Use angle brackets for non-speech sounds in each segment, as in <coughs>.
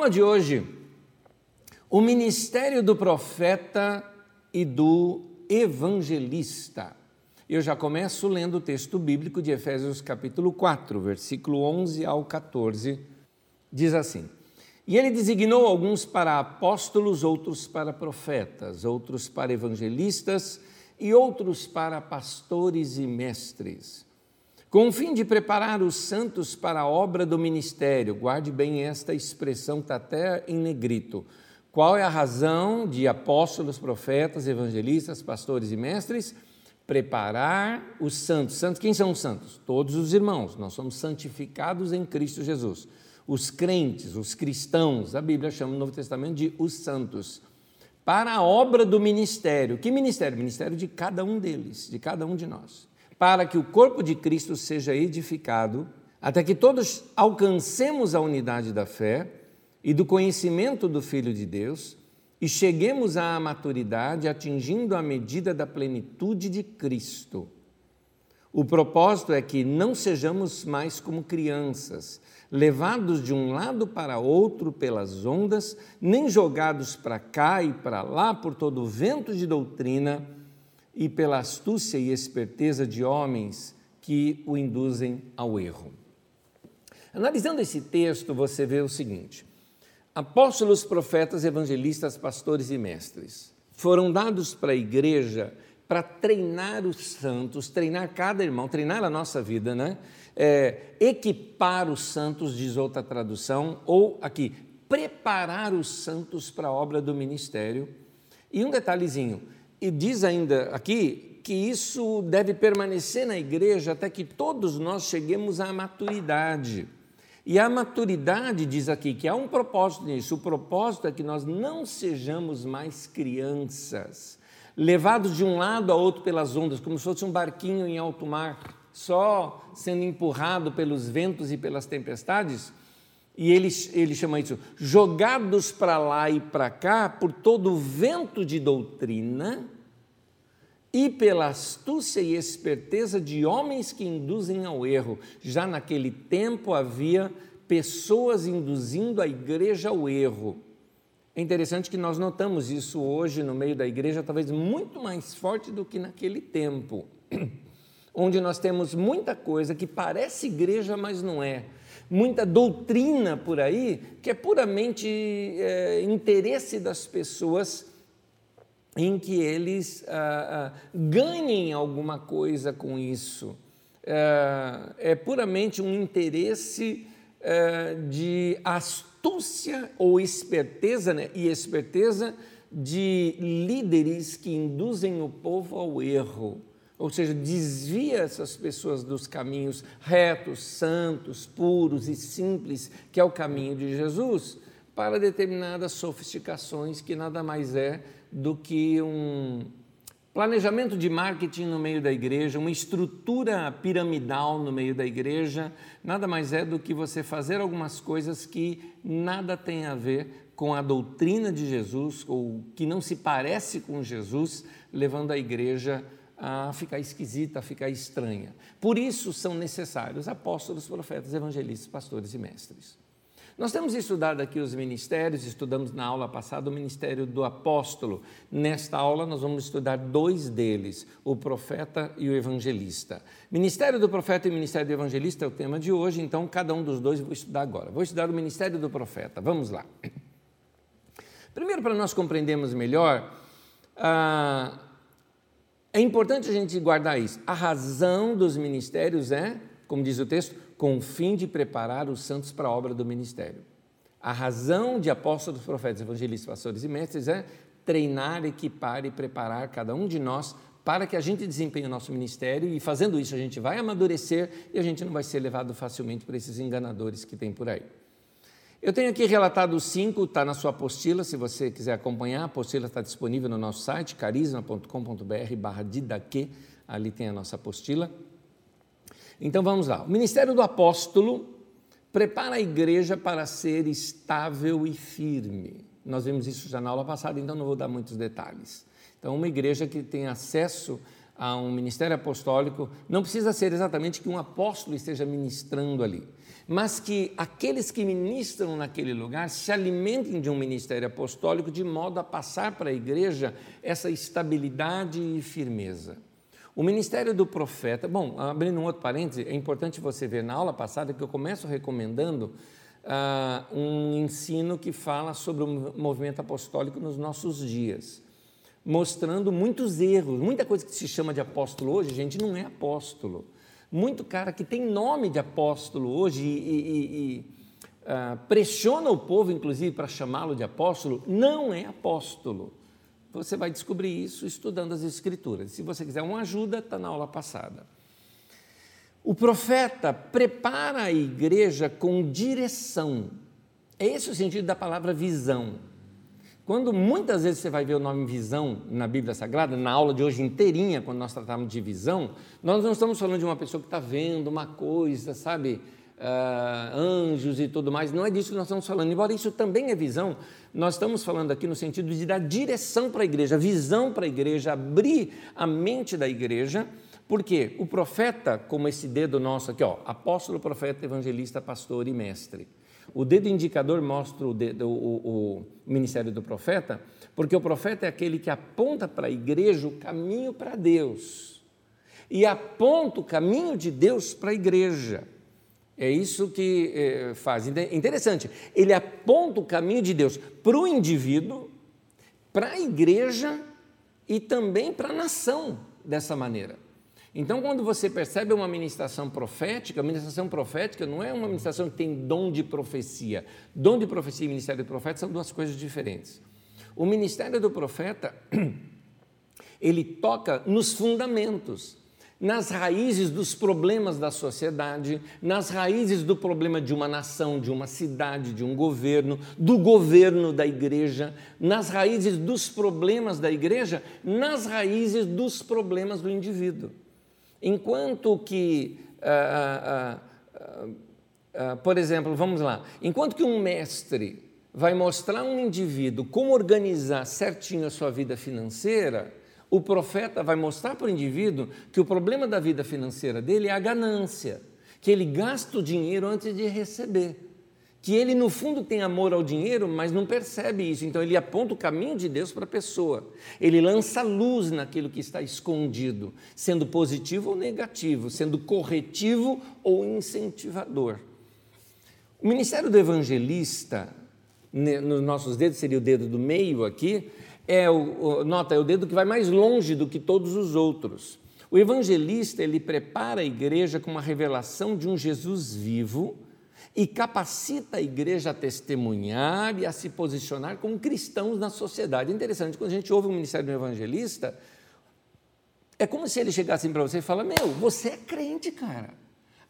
Aula de hoje, o ministério do profeta e do evangelista. Eu já começo lendo o texto bíblico de Efésios capítulo 4, versículo 11 ao 14. Diz assim: E ele designou alguns para apóstolos, outros para profetas, outros para evangelistas e outros para pastores e mestres com o fim de preparar os santos para a obra do ministério. Guarde bem esta expressão está até em negrito. Qual é a razão de apóstolos, profetas, evangelistas, pastores e mestres? Preparar os santos. Santos, quem são os santos? Todos os irmãos. Nós somos santificados em Cristo Jesus. Os crentes, os cristãos, a Bíblia chama no Novo Testamento de os santos. Para a obra do ministério. Que ministério? Ministério de cada um deles, de cada um de nós para que o corpo de Cristo seja edificado, até que todos alcancemos a unidade da fé e do conhecimento do Filho de Deus e cheguemos à maturidade, atingindo a medida da plenitude de Cristo. O propósito é que não sejamos mais como crianças, levados de um lado para outro pelas ondas, nem jogados para cá e para lá por todo o vento de doutrina e pela astúcia e esperteza de homens que o induzem ao erro. Analisando esse texto, você vê o seguinte: apóstolos, profetas, evangelistas, pastores e mestres foram dados para a igreja para treinar os santos, treinar cada irmão, treinar a nossa vida, né? É, equipar os santos, diz outra tradução, ou aqui, preparar os santos para a obra do ministério. E um detalhezinho: e diz ainda aqui que isso deve permanecer na igreja até que todos nós cheguemos à maturidade. E a maturidade diz aqui que há um propósito nisso. O propósito é que nós não sejamos mais crianças, levados de um lado a outro pelas ondas, como se fosse um barquinho em alto mar, só sendo empurrado pelos ventos e pelas tempestades, e ele, ele chama isso jogados para lá e para cá por todo o vento de doutrina e pela astúcia e esperteza de homens que induzem ao erro. Já naquele tempo havia pessoas induzindo a igreja ao erro. É interessante que nós notamos isso hoje no meio da igreja, talvez muito mais forte do que naquele tempo, <clears throat> onde nós temos muita coisa que parece igreja, mas não é muita doutrina por aí que é puramente é, interesse das pessoas em que eles ah, ah, ganhem alguma coisa com isso. É, é puramente um interesse é, de astúcia ou esperteza, né? e esperteza de líderes que induzem o povo ao erro ou seja, desvia essas pessoas dos caminhos retos, santos, puros e simples, que é o caminho de Jesus, para determinadas sofisticações que nada mais é do que um planejamento de marketing no meio da igreja, uma estrutura piramidal no meio da igreja, nada mais é do que você fazer algumas coisas que nada tem a ver com a doutrina de Jesus ou que não se parece com Jesus, levando a igreja a a ficar esquisita, a ficar estranha. Por isso são necessários apóstolos, profetas, evangelistas, pastores e mestres. Nós temos estudado aqui os ministérios, estudamos na aula passada o ministério do apóstolo. Nesta aula, nós vamos estudar dois deles, o profeta e o evangelista. Ministério do profeta e ministério do evangelista é o tema de hoje, então cada um dos dois vou estudar agora. Vou estudar o ministério do profeta. Vamos lá. Primeiro, para nós compreendermos melhor, ah, é importante a gente guardar isso. A razão dos ministérios é, como diz o texto, com o fim de preparar os santos para a obra do ministério. A razão de apóstolos, profetas, evangelistas, pastores e mestres é treinar, equipar e preparar cada um de nós para que a gente desempenhe o nosso ministério e fazendo isso a gente vai amadurecer e a gente não vai ser levado facilmente por esses enganadores que tem por aí. Eu tenho aqui relatado cinco, está na sua apostila, se você quiser acompanhar, a apostila está disponível no nosso site, carisma.com.br barra didaque, ali tem a nossa apostila. Então vamos lá. O ministério do apóstolo prepara a igreja para ser estável e firme. Nós vimos isso já na aula passada, então não vou dar muitos detalhes. Então, uma igreja que tem acesso a um ministério apostólico não precisa ser exatamente que um apóstolo esteja ministrando ali mas que aqueles que ministram naquele lugar se alimentem de um ministério apostólico de modo a passar para a igreja essa estabilidade e firmeza. O ministério do profeta, bom, abrindo um outro parêntese, é importante você ver na aula passada que eu começo recomendando uh, um ensino que fala sobre o movimento apostólico nos nossos dias, mostrando muitos erros, muita coisa que se chama de apóstolo hoje, gente, não é apóstolo muito cara que tem nome de apóstolo hoje e, e, e uh, pressiona o povo, inclusive, para chamá-lo de apóstolo, não é apóstolo. Você vai descobrir isso estudando as Escrituras. Se você quiser uma ajuda, está na aula passada. O profeta prepara a igreja com direção. É esse o sentido da palavra visão. Quando muitas vezes você vai ver o nome visão na Bíblia Sagrada, na aula de hoje inteirinha, quando nós tratamos de visão, nós não estamos falando de uma pessoa que está vendo uma coisa, sabe, uh, anjos e tudo mais, não é disso que nós estamos falando, embora isso também é visão, nós estamos falando aqui no sentido de dar direção para a igreja, visão para a igreja, abrir a mente da igreja, porque o profeta, como esse dedo nosso aqui, ó, apóstolo, profeta, evangelista, pastor e mestre o dedo indicador mostra o, dedo, o, o, ministério do profeta, porque o profeta é aquele que aponta para a igreja o caminho para Deus e aponta o caminho de Deus para a igreja. É isso que é, faz. Interessante, ele aponta o caminho de Deus para o indivíduo, para a igreja e também para a nação dessa maneira. Então, quando você percebe uma ministração profética, a ministração profética não é uma ministração que tem dom de profecia. Dom de profecia e ministério do profeta são duas coisas diferentes. O ministério do profeta, <clears throat> ele toca nos fundamentos, nas raízes dos problemas da sociedade, nas raízes do problema de uma nação, de uma cidade, de um governo, do governo da igreja, nas raízes dos problemas da igreja, nas raízes dos problemas do indivíduo. Enquanto que, ah, ah, ah, por exemplo, vamos lá, enquanto que um mestre vai mostrar a um indivíduo como organizar certinho a sua vida financeira, o profeta vai mostrar para o indivíduo que o problema da vida financeira dele é a ganância, que ele gasta o dinheiro antes de receber que ele no fundo tem amor ao dinheiro, mas não percebe isso. Então ele aponta o caminho de Deus para a pessoa. Ele lança luz naquilo que está escondido, sendo positivo ou negativo, sendo corretivo ou incentivador. O ministério do evangelista, nos nossos dedos, seria o dedo do meio aqui, é o, nota, é o dedo que vai mais longe do que todos os outros. O evangelista, ele prepara a igreja com uma revelação de um Jesus vivo, e capacita a igreja a testemunhar e a se posicionar como cristãos na sociedade. É interessante, quando a gente ouve o ministério do evangelista, é como se ele chegasse para você e fala: Meu, você é crente, cara.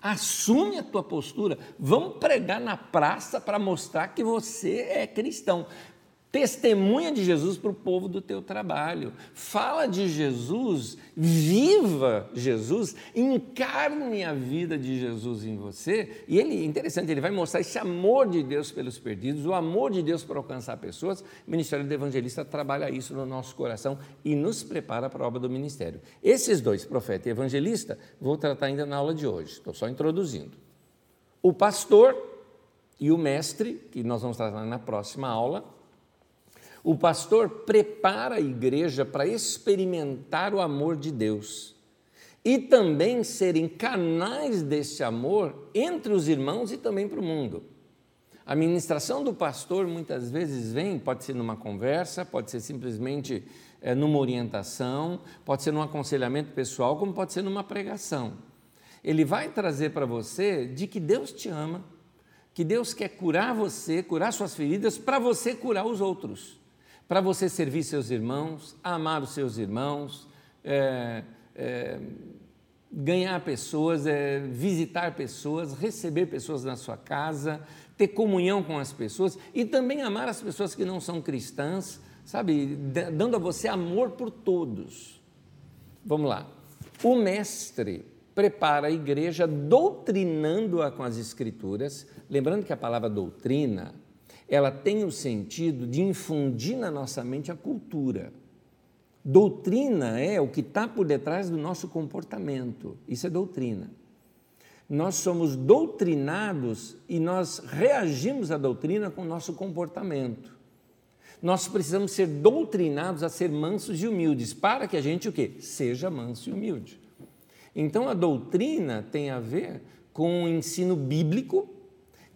Assume a tua postura. Vamos pregar na praça para mostrar que você é cristão. Testemunha de Jesus para o povo do teu trabalho. Fala de Jesus, viva Jesus, encarne a vida de Jesus em você. E ele, interessante, ele vai mostrar esse amor de Deus pelos perdidos, o amor de Deus para alcançar pessoas. O Ministério do Evangelista trabalha isso no nosso coração e nos prepara para a obra do ministério. Esses dois, profeta e evangelista, vou tratar ainda na aula de hoje, estou só introduzindo. O pastor e o mestre, que nós vamos tratar na próxima aula, o pastor prepara a igreja para experimentar o amor de Deus e também serem canais desse amor entre os irmãos e também para o mundo. A ministração do pastor muitas vezes vem, pode ser numa conversa, pode ser simplesmente é, numa orientação, pode ser num aconselhamento pessoal, como pode ser numa pregação. Ele vai trazer para você de que Deus te ama, que Deus quer curar você, curar suas feridas, para você curar os outros para você servir seus irmãos, amar os seus irmãos, é, é, ganhar pessoas, é, visitar pessoas, receber pessoas na sua casa, ter comunhão com as pessoas e também amar as pessoas que não são cristãs, sabe, dando a você amor por todos. Vamos lá. O mestre prepara a igreja doutrinando-a com as escrituras, lembrando que a palavra doutrina ela tem o sentido de infundir na nossa mente a cultura. Doutrina é o que está por detrás do nosso comportamento, isso é doutrina. nós somos doutrinados e nós reagimos à doutrina com o nosso comportamento. Nós precisamos ser doutrinados a ser mansos e humildes, para que a gente o quê? Seja manso e humilde. Então a doutrina tem a ver com o ensino bíblico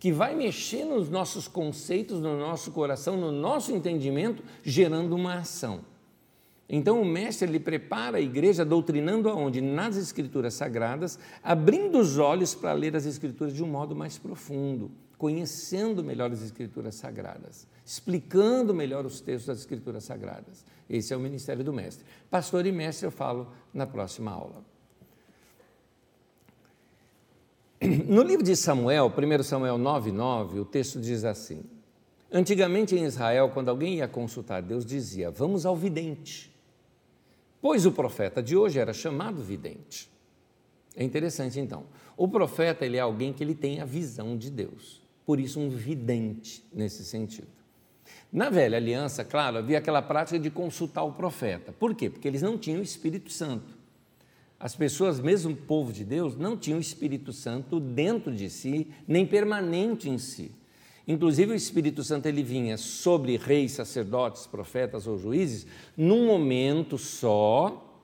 que vai mexer nos nossos conceitos, no nosso coração, no nosso entendimento, gerando uma ação. Então o mestre ele prepara a igreja doutrinando aonde? Nas escrituras sagradas, abrindo os olhos para ler as escrituras de um modo mais profundo, conhecendo melhor as escrituras sagradas, explicando melhor os textos das escrituras sagradas. Esse é o ministério do mestre. Pastor e mestre eu falo na próxima aula. <clears throat> No livro de Samuel, 1 Samuel 9:9, o texto diz assim: Antigamente em Israel, quando alguém ia consultar Deus, dizia: Vamos ao vidente pois o profeta de hoje era chamado vidente. É interessante então. O profeta ele é alguém que ele tem a visão de Deus. Por isso um vidente nesse sentido. Na velha aliança, claro, havia aquela prática de consultar o profeta. Por quê? Porque eles não tinham o Espírito Santo. As pessoas, mesmo o povo de Deus, não tinham o Espírito Santo dentro de si, nem permanente em si. Inclusive o Espírito Santo ele vinha sobre reis, sacerdotes, profetas ou juízes num momento só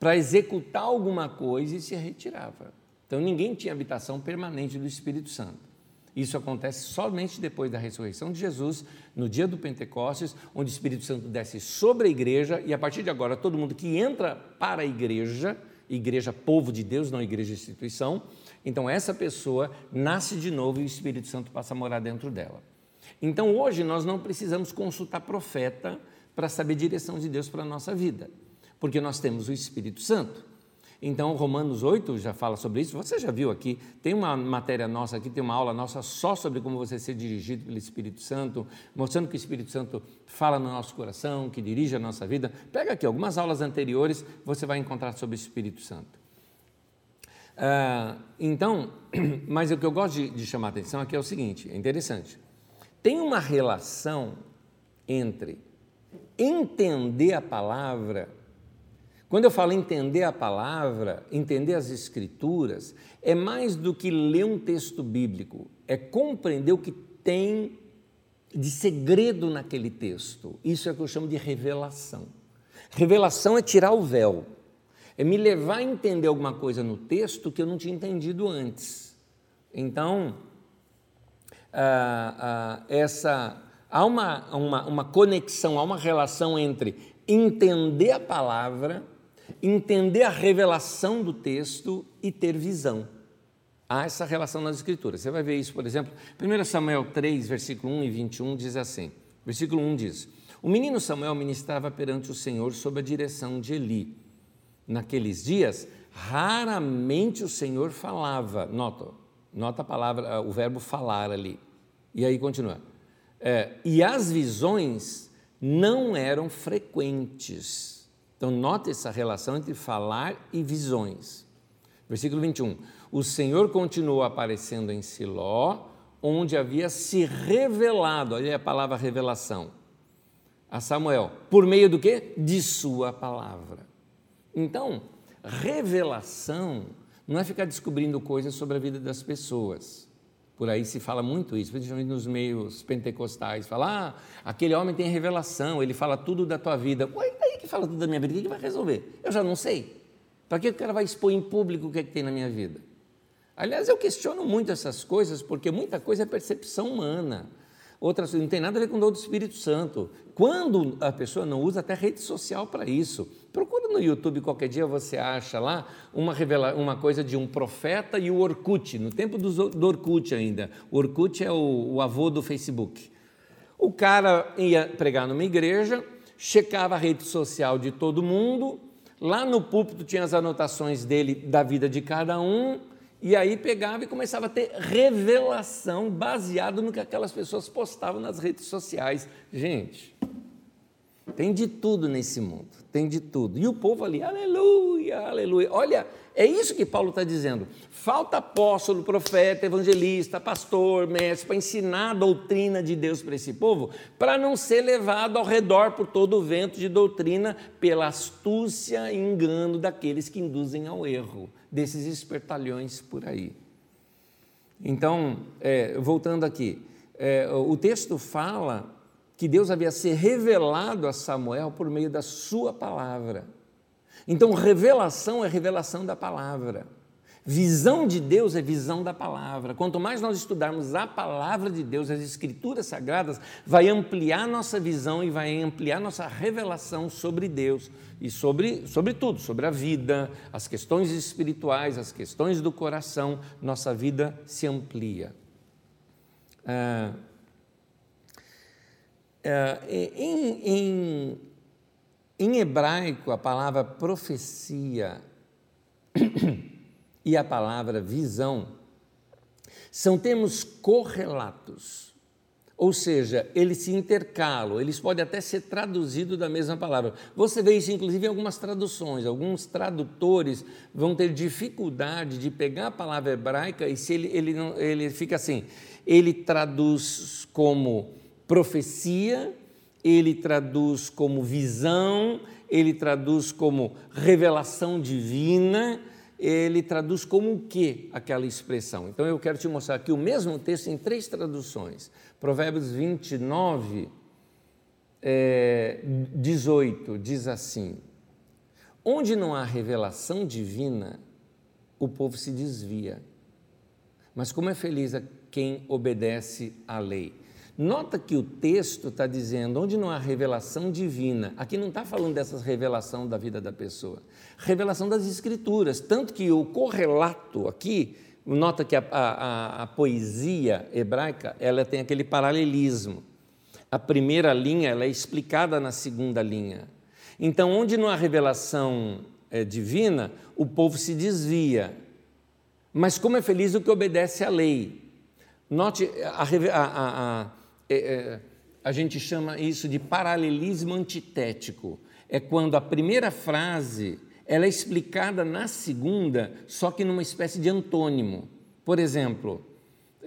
para executar alguma coisa e se retirava. Então ninguém tinha habitação permanente do Espírito Santo. Isso acontece somente depois da ressurreição de Jesus, no dia do Pentecostes, onde o Espírito Santo desce sobre a igreja e a partir de agora todo mundo que entra para a igreja, igreja povo de Deus, não igreja instituição, então, essa pessoa nasce de novo e o Espírito Santo passa a morar dentro dela. Então, hoje, nós não precisamos consultar profeta para saber direção de Deus para a nossa vida, porque nós temos o Espírito Santo. Então, Romanos 8 já fala sobre isso. Você já viu aqui, tem uma matéria nossa aqui, tem uma aula nossa só sobre como você ser dirigido pelo Espírito Santo, mostrando que o Espírito Santo fala no nosso coração, que dirige a nossa vida. Pega aqui algumas aulas anteriores, você vai encontrar sobre o Espírito Santo. Ah, então, <clears throat> mas o que eu gosto de, de chamar a atenção aqui é o seguinte: é interessante. Tem uma relação entre entender a palavra. Quando eu falo entender a palavra, entender as escrituras, é mais do que ler um texto bíblico, é compreender o que tem de segredo naquele texto. Isso é o que eu chamo de revelação. Revelação é tirar o véu é me levar a entender alguma coisa no texto que eu não tinha entendido antes. Então, ah, ah, essa, há uma, uma, uma conexão, há uma relação entre entender a palavra, entender a revelação do texto e ter visão. Há essa relação nas Escrituras. Você vai ver isso, por exemplo, 1 Samuel 3, versículo 1 e 21 diz assim: versículo 1 diz: O menino Samuel ministrava perante o Senhor sob a direção de Eli naqueles dias, raramente o Senhor falava. Nota, nota a palavra, o verbo falar ali. E aí continua. É, e as visões não eram frequentes. Então, nota essa relação entre falar e visões. Versículo 21. O Senhor continuou aparecendo em Siló, onde havia se revelado, olha a palavra revelação, a Samuel, por meio do que? De sua palavra. Então, revelação não é ficar descobrindo coisas sobre a vida das pessoas. Por aí se fala muito isso, principalmente nos meios pentecostais. Fala, ah, aquele homem tem revelação, ele fala tudo da tua vida. Ué, aí que fala tudo da minha vida, o que, vai resolver? Eu já não sei. Para que o cara vai expor em público o que, é que tem na minha vida? Aliás, eu questiono muito essas coisas, porque muita coisa é percepção humana. Outras não tem nada a ver com o dom do Espírito Santo. Quando a pessoa não usa até rede social para isso. Procura no YouTube, qualquer dia você acha lá uma, revela uma coisa de um profeta e o Orkut, no tempo do, do Orkut ainda. O Orkut é o, o avô do Facebook. O cara ia pregar numa igreja, checava a rede social de todo mundo, lá no púlpito tinha as anotações dele da vida de cada um, e aí pegava e começava a ter revelação baseado no que aquelas pessoas postavam nas redes sociais. Gente, tem de tudo nesse mundo, tem de tudo. E o povo ali, aleluia, aleluia. Olha, é isso que Paulo está dizendo. Falta apóstolo, profeta, evangelista, pastor, mestre, para ensinar a doutrina de Deus para esse povo, para não ser levado ao redor por todo o vento de doutrina, pela astúcia e engano daqueles que induzem ao erro desses espertalhões por aí. Então, é, voltando aqui, é, o texto fala que Deus havia se revelado a Samuel por meio da sua palavra. Então, revelação é revelação da palavra. Visão de Deus é visão da palavra. Quanto mais nós estudarmos a palavra de Deus, as escrituras sagradas, vai ampliar nossa visão e vai ampliar nossa revelação sobre Deus e sobre, sobre tudo, sobre a vida, as questões espirituais, as questões do coração, nossa vida se amplia. Ah, ah, em, em, em hebraico, a palavra profecia <coughs> e a palavra visão são termos correlatos, ou seja, eles se intercalam, eles podem até ser traduzidos da mesma palavra. Você vê isso inclusive em algumas traduções, alguns tradutores vão ter dificuldade de pegar a palavra hebraica e se ele, ele, ele fica assim, ele traduz como profecia, ele traduz como visão, ele traduz como revelação divina, ele traduz como o que aquela expressão. Então eu quero te mostrar aqui o mesmo texto em três traduções. Provérbios 29, é, 18 diz assim: Onde não há revelação divina, o povo se desvia. Mas como é feliz quem obedece à lei. Nota que o texto está dizendo onde não há revelação divina. Aqui não está falando dessa revelação da vida da pessoa. Revelação das escrituras. Tanto que o correlato aqui, nota que a, a, a poesia hebraica, ela tem aquele paralelismo. A primeira linha ela é explicada na segunda linha. Então, onde não há revelação é, divina, o povo se desvia. Mas como é feliz o que obedece à lei. Note a, a, a é, é, a gente chama isso de paralelismo antitético. É quando a primeira frase ela é explicada na segunda, só que numa espécie de antônimo. Por exemplo,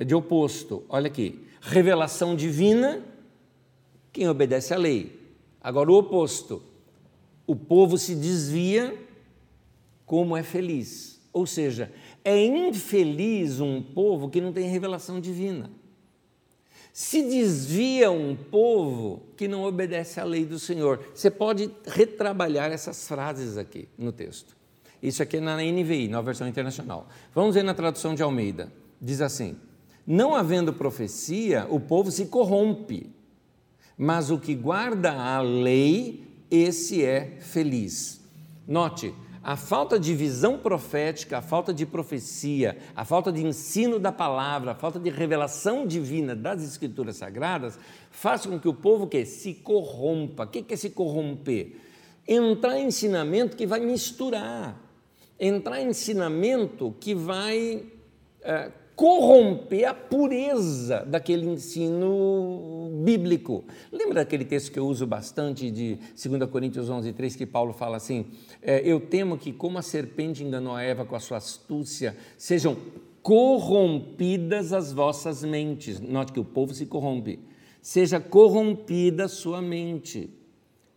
de oposto, olha aqui, revelação divina, quem obedece à lei. Agora o oposto, o povo se desvia, como é feliz. Ou seja, é infeliz um povo que não tem revelação divina. Se desvia um povo que não obedece à lei do Senhor. Você pode retrabalhar essas frases aqui no texto. Isso aqui é na NVI, na versão internacional. Vamos ver na tradução de Almeida. Diz assim: Não havendo profecia, o povo se corrompe, mas o que guarda a lei, esse é feliz. Note, a falta de visão profética, a falta de profecia, a falta de ensino da palavra, a falta de revelação divina das escrituras sagradas, faz com que o povo que se corrompa. O que é se corromper? Entrar em ensinamento que vai misturar, entrar em ensinamento que vai é, corromper a pureza daquele ensino bíblico. Lembra daquele texto que eu uso bastante de 2 Coríntios 11, 3, que Paulo fala assim: é, Eu temo que, como a serpente enganou a Eva com a sua astúcia, sejam corrompidas as vossas mentes. Note que o povo se corrompe. Seja corrompida a sua mente.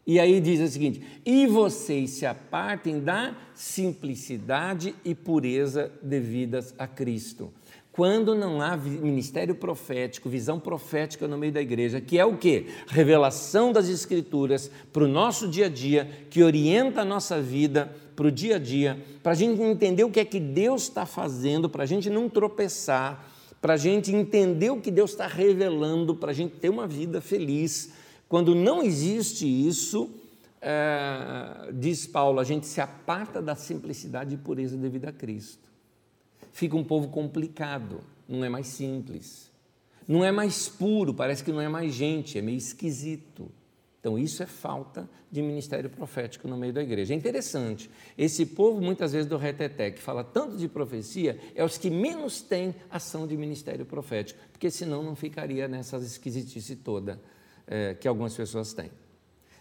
E aí diz o seguinte: e vocês se apartem da simplicidade e pureza devidas a Cristo quando não há ministério profético, visão profética no meio da igreja, que é o que? Revelação das Escrituras para o nosso dia a dia, que orienta a nossa vida para o dia a dia, para a gente entender o que é que Deus está fazendo, para a gente não tropeçar, para a gente entender o que Deus está revelando, para a gente ter uma vida feliz. Quando não existe isso, é, diz Paulo, a gente se aparta da simplicidade e pureza devida a Cristo fica um povo complicado, não é mais simples. Não é mais puro, parece que não é mais gente, é meio esquisito. Então, isso é falta de ministério profético no meio da igreja. É interessante, esse povo, muitas vezes do reteté, que fala tanto de profecia, é os que menos têm ação de ministério profético, porque senão não ficaria nessas esquisitice toda é, que algumas pessoas têm.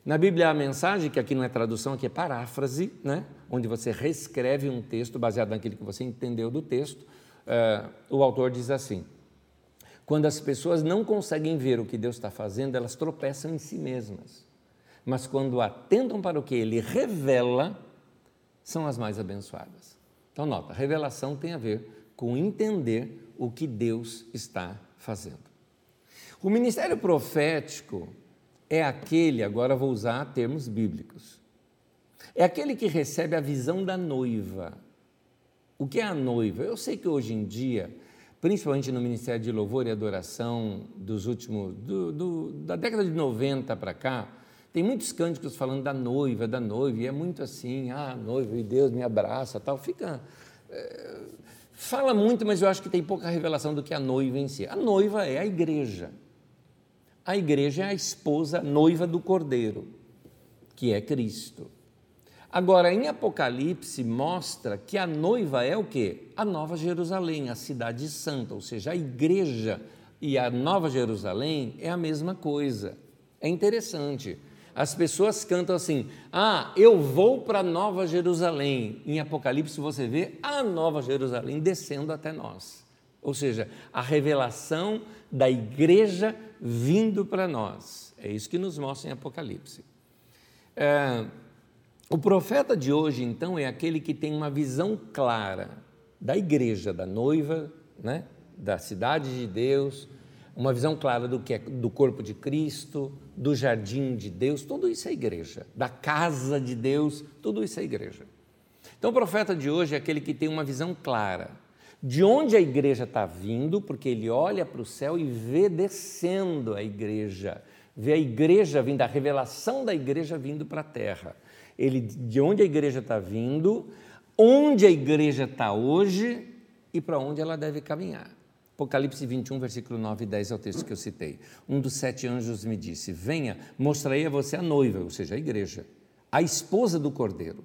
Na Bíblia, a mensagem, que aqui não é tradução, aqui é paráfrase, né? onde você reescreve um texto baseado naquilo que você entendeu do texto. Uh, o autor diz assim: quando as pessoas não conseguem ver o que Deus está fazendo, elas tropeçam em si mesmas. Mas quando atentam para o que Ele revela, são as mais abençoadas. Então, nota: revelação tem a ver com entender o que Deus está fazendo. O ministério profético é aquele, agora vou usar termos bíblicos, é aquele que recebe a visão da noiva. O que é a noiva? Eu sei que hoje em dia, principalmente no Ministério de Louvor e Adoração dos últimos, do, do, da década de 90 para cá, tem muitos cânticos falando da noiva, da noiva, e é muito assim, ah, noiva, e Deus me abraça, tal. Fica. É, fala muito, mas eu acho que tem pouca revelação do que a noiva em si. A noiva é a igreja. A igreja é a esposa noiva do cordeiro, que é Cristo. Agora, em Apocalipse mostra que a noiva é o quê? A Nova Jerusalém, a cidade santa, ou seja, a igreja e a Nova Jerusalém é a mesma coisa. É interessante. As pessoas cantam assim: "Ah, eu vou para Nova Jerusalém". Em Apocalipse você vê a Nova Jerusalém descendo até nós. Ou seja, a revelação da igreja vindo para nós. É isso que nos mostra em Apocalipse. É, o profeta de hoje, então, é aquele que tem uma visão clara da igreja, da noiva, né? da cidade de Deus, uma visão clara do que é do corpo de Cristo, do jardim de Deus, tudo isso é igreja, da casa de Deus, tudo isso é igreja. Então, o profeta de hoje é aquele que tem uma visão clara de onde a igreja está vindo, porque ele olha para o céu e vê descendo a igreja, vê a igreja vindo, a revelação da igreja vindo para a terra. Ele, de onde a igreja está vindo, onde a igreja está hoje e para onde ela deve caminhar. Apocalipse 21, versículo 9 e 10 é o texto que eu citei. Um dos sete anjos me disse: Venha, mostrarei a você a noiva, ou seja, a igreja, a esposa do cordeiro.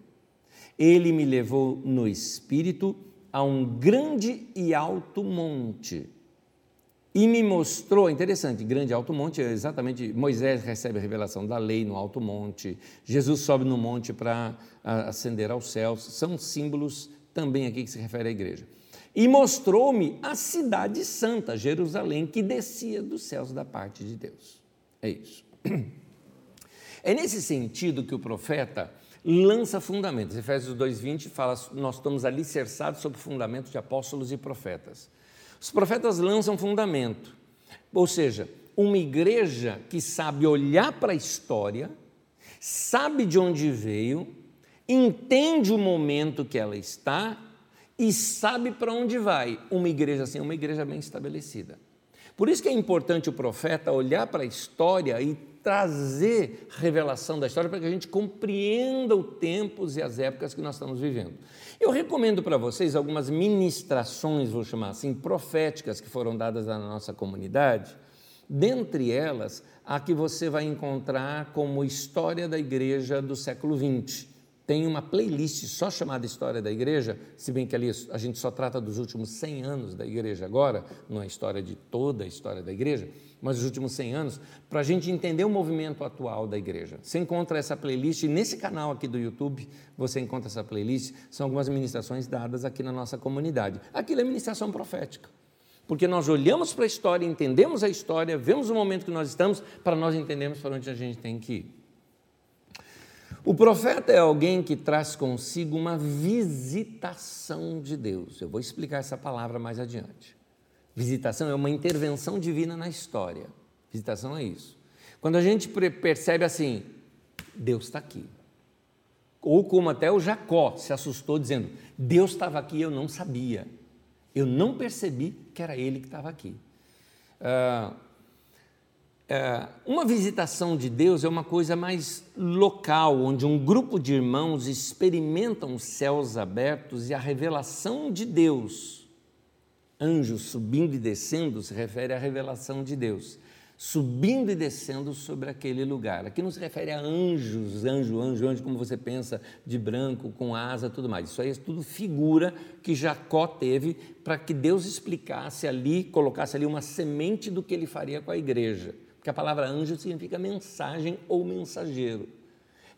Ele me levou no espírito a um grande e alto monte. E me mostrou, interessante, grande alto monte, é exatamente, Moisés recebe a revelação da lei no alto monte, Jesus sobe no monte para ascender aos céus, são símbolos também aqui que se refere à igreja. E mostrou-me a cidade santa, Jerusalém, que descia dos céus da parte de Deus. É isso. <clears throat> É nesse sentido que o profeta lança fundamentos. Efésios 2,20 fala: nós estamos alicerçados sobre fundamentos de apóstolos e profetas. Os profetas lançam fundamento, ou seja, uma igreja que sabe olhar para a história, sabe de onde veio, entende o momento que ela está e sabe para onde vai. Uma igreja assim é uma igreja bem estabelecida. Por isso que é importante o profeta olhar para a história e trazer revelação da história para que a gente compreenda os tempos e as épocas que nós estamos vivendo. Eu recomendo para vocês algumas ministrações, vou chamar assim, proféticas que foram dadas na nossa comunidade. Dentre elas, a que você vai encontrar como História da Igreja do século XX tem uma playlist só chamada História da Igreja, se bem que ali a gente só trata dos últimos 100 anos da igreja agora, não é história de toda a história da igreja, mas os últimos 100 anos, para a gente entender o movimento atual da igreja. Você encontra essa playlist, nesse canal aqui do YouTube, você encontra essa playlist, são algumas ministrações dadas aqui na nossa comunidade. Aquilo é ministração profética. Porque nós olhamos para a história, entendemos a história, vemos o momento que nós estamos, para nós entendermos para onde a gente tem que ir. O profeta é alguém que traz consigo uma visitação de Deus. Eu vou explicar essa palavra mais adiante. Visitação é uma intervenção divina na história. Visitação é isso. Quando a gente percebe assim, Deus está aqui. Ou como até o Jacó se assustou dizendo: Deus estava aqui e eu não sabia. Eu não percebi que era Ele que estava aqui. Uh, é, uma visitação de Deus é uma coisa mais local, onde um grupo de irmãos experimentam os céus abertos e a revelação de Deus. Anjos subindo e descendo se refere à revelação de Deus, subindo e descendo sobre aquele lugar. Aqui não se refere a anjos, anjo, anjo, anjo, como você pensa, de branco, com asa, tudo mais. Isso aí é tudo figura que Jacó teve para que Deus explicasse ali, colocasse ali uma semente do que ele faria com a igreja porque a palavra anjo significa mensagem ou mensageiro.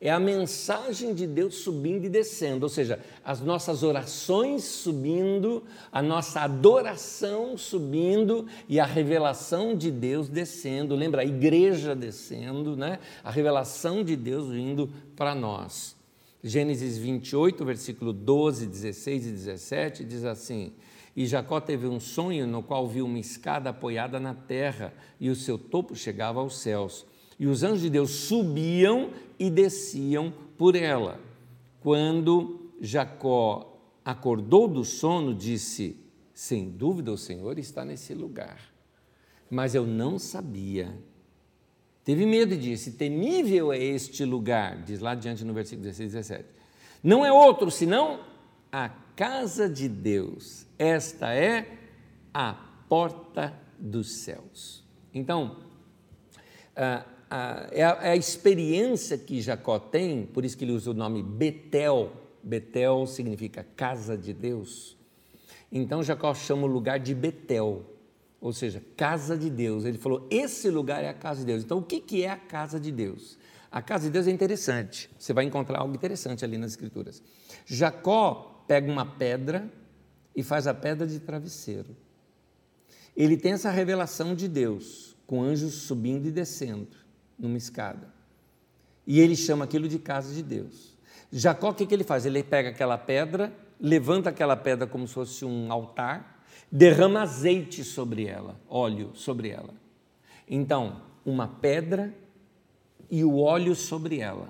É a mensagem de Deus subindo e descendo, ou seja, as nossas orações subindo, a nossa adoração subindo e a revelação de Deus descendo. Lembra, a igreja descendo, né? a revelação de Deus vindo para nós. Gênesis 28, versículo 12, 16 e 17 diz assim: E Jacó teve um sonho no qual viu uma escada apoiada na terra e o seu topo chegava aos céus. E os anjos de Deus subiam e desciam por ela. Quando Jacó acordou do sono, disse: Sem dúvida o Senhor está nesse lugar. Mas eu não sabia. Teve medo e disse: Temível é este lugar, diz lá adiante no versículo 16 e 17. Não é outro senão a casa de Deus. Esta é a porta dos céus. Então, a, é, a, é a experiência que Jacó tem, por isso que ele usa o nome Betel. Betel significa casa de Deus. Então Jacó chama o lugar de Betel, ou seja, casa de Deus. Ele falou: esse lugar é a casa de Deus. Então, o que é a casa de Deus? A casa de Deus é interessante. Você vai encontrar algo interessante ali nas Escrituras. Jacó pega uma pedra e faz a pedra de travesseiro. Ele tem essa revelação de Deus, com anjos subindo e descendo numa escada. E ele chama aquilo de casa de Deus. Jacó, o que, que ele faz? Ele pega aquela pedra, levanta aquela pedra como se fosse um altar, derrama azeite sobre ela, óleo sobre ela. Então, uma pedra e o óleo sobre ela.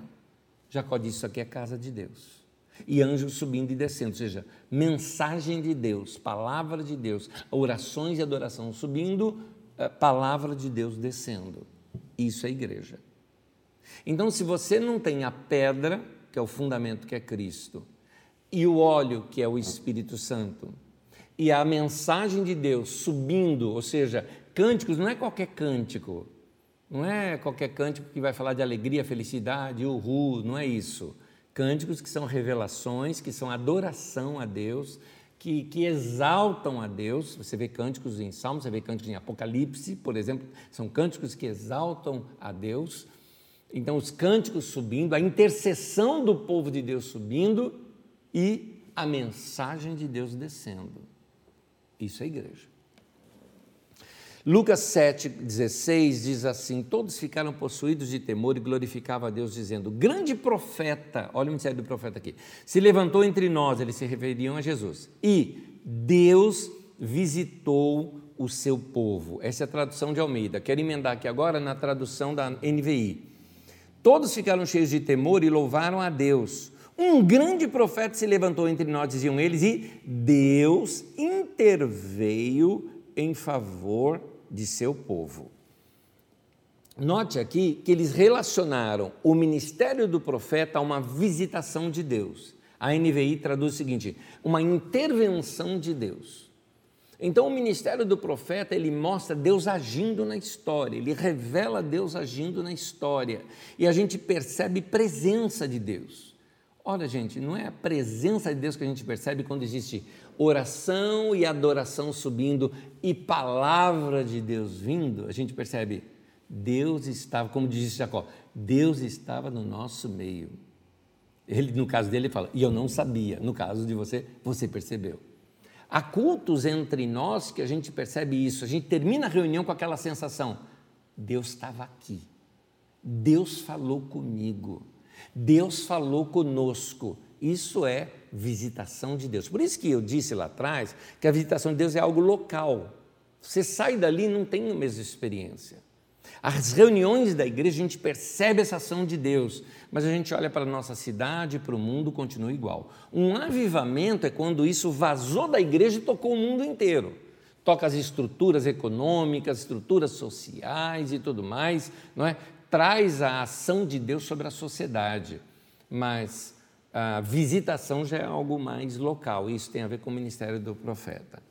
Jacó disse: Isso aqui é casa de Deus e anjos subindo e descendo, ou seja, mensagem de Deus, palavra de Deus, orações e adoração subindo, eh, palavra de Deus descendo. Isso é igreja. Então, se você não tem a pedra, que é o fundamento que é Cristo, e o óleo, que é o Espírito Santo, e a mensagem de Deus subindo, ou seja, cânticos não é qualquer cântico, não é qualquer cântico que vai falar de alegria, felicidade, uhul, não é isso. Cânticos que são revelações, que são adoração a Deus, que, que, exaltam a Deus. Você vê cânticos em Salmos, você vê cânticos em Apocalipse, por exemplo, são cânticos que exaltam a Deus. Então, os cânticos subindo, a intercessão do povo de Deus subindo e a mensagem de Deus descendo. Isso é igreja. Lucas 7,16 diz assim: Todos ficaram possuídos de temor e glorificavam a Deus, dizendo: Grande profeta, olha o ministério do profeta aqui, se levantou entre nós, eles se referiam a Jesus, e Deus visitou o seu povo. Essa é a tradução de Almeida. Quero emendar aqui agora na tradução da NVI. Todos ficaram cheios de temor e louvaram a Deus. Um grande profeta se levantou entre nós, diziam eles, e Deus interveio em favor de seu povo. Note aqui que eles relacionaram o ministério do profeta a uma visitação de Deus. A NVI traduz o seguinte: uma intervenção de Deus. Então, o ministério do profeta ele mostra Deus agindo na história, ele revela Deus agindo na história e a gente percebe presença de Deus. Olha, gente, não é a presença de Deus que a gente percebe quando existe oração e adoração subindo e palavra de Deus vindo, a gente percebe, Deus estava, como disse Jacó, Deus estava no nosso meio. Ele, no caso dele, ele fala, e eu não sabia. No caso de você, você percebeu. Há cultos entre nós que a gente percebe isso. A gente termina a reunião com aquela sensação: Deus estava aqui. Deus falou comigo. Deus falou conosco. Isso é visitação de Deus. Por isso que eu disse lá atrás que a visitação de Deus é algo local. Você sai dali e não tem a mesma experiência. As reuniões da igreja, a gente percebe essa ação de Deus, mas a gente olha para a nossa cidade, para o mundo, continua igual. Um avivamento é quando isso vazou da igreja e tocou o mundo inteiro. Toca as estruturas econômicas, estruturas sociais e tudo mais, não é? Traz a ação de Deus sobre a sociedade. Mas a visitação já é algo mais local, isso tem a ver com o ministério do profeta.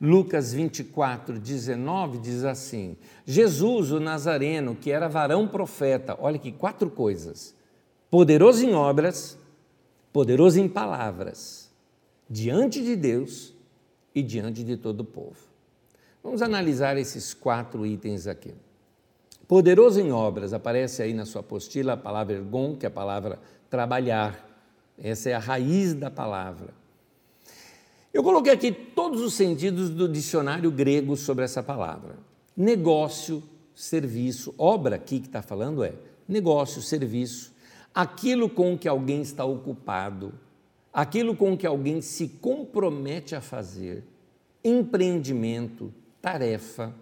Lucas 24, 19 diz assim: Jesus, o Nazareno, que era varão profeta, olha aqui, quatro coisas: poderoso em obras, poderoso em palavras, diante de Deus e diante de todo o povo. Vamos analisar esses quatro itens aqui. Poderoso em obras, aparece aí na sua apostila a palavra ergon, que é a palavra trabalhar. Essa é a raiz da palavra. Eu coloquei aqui todos os sentidos do dicionário grego sobre essa palavra. Negócio, serviço, obra aqui que está falando é negócio, serviço, aquilo com que alguém está ocupado, aquilo com que alguém se compromete a fazer, empreendimento, tarefa.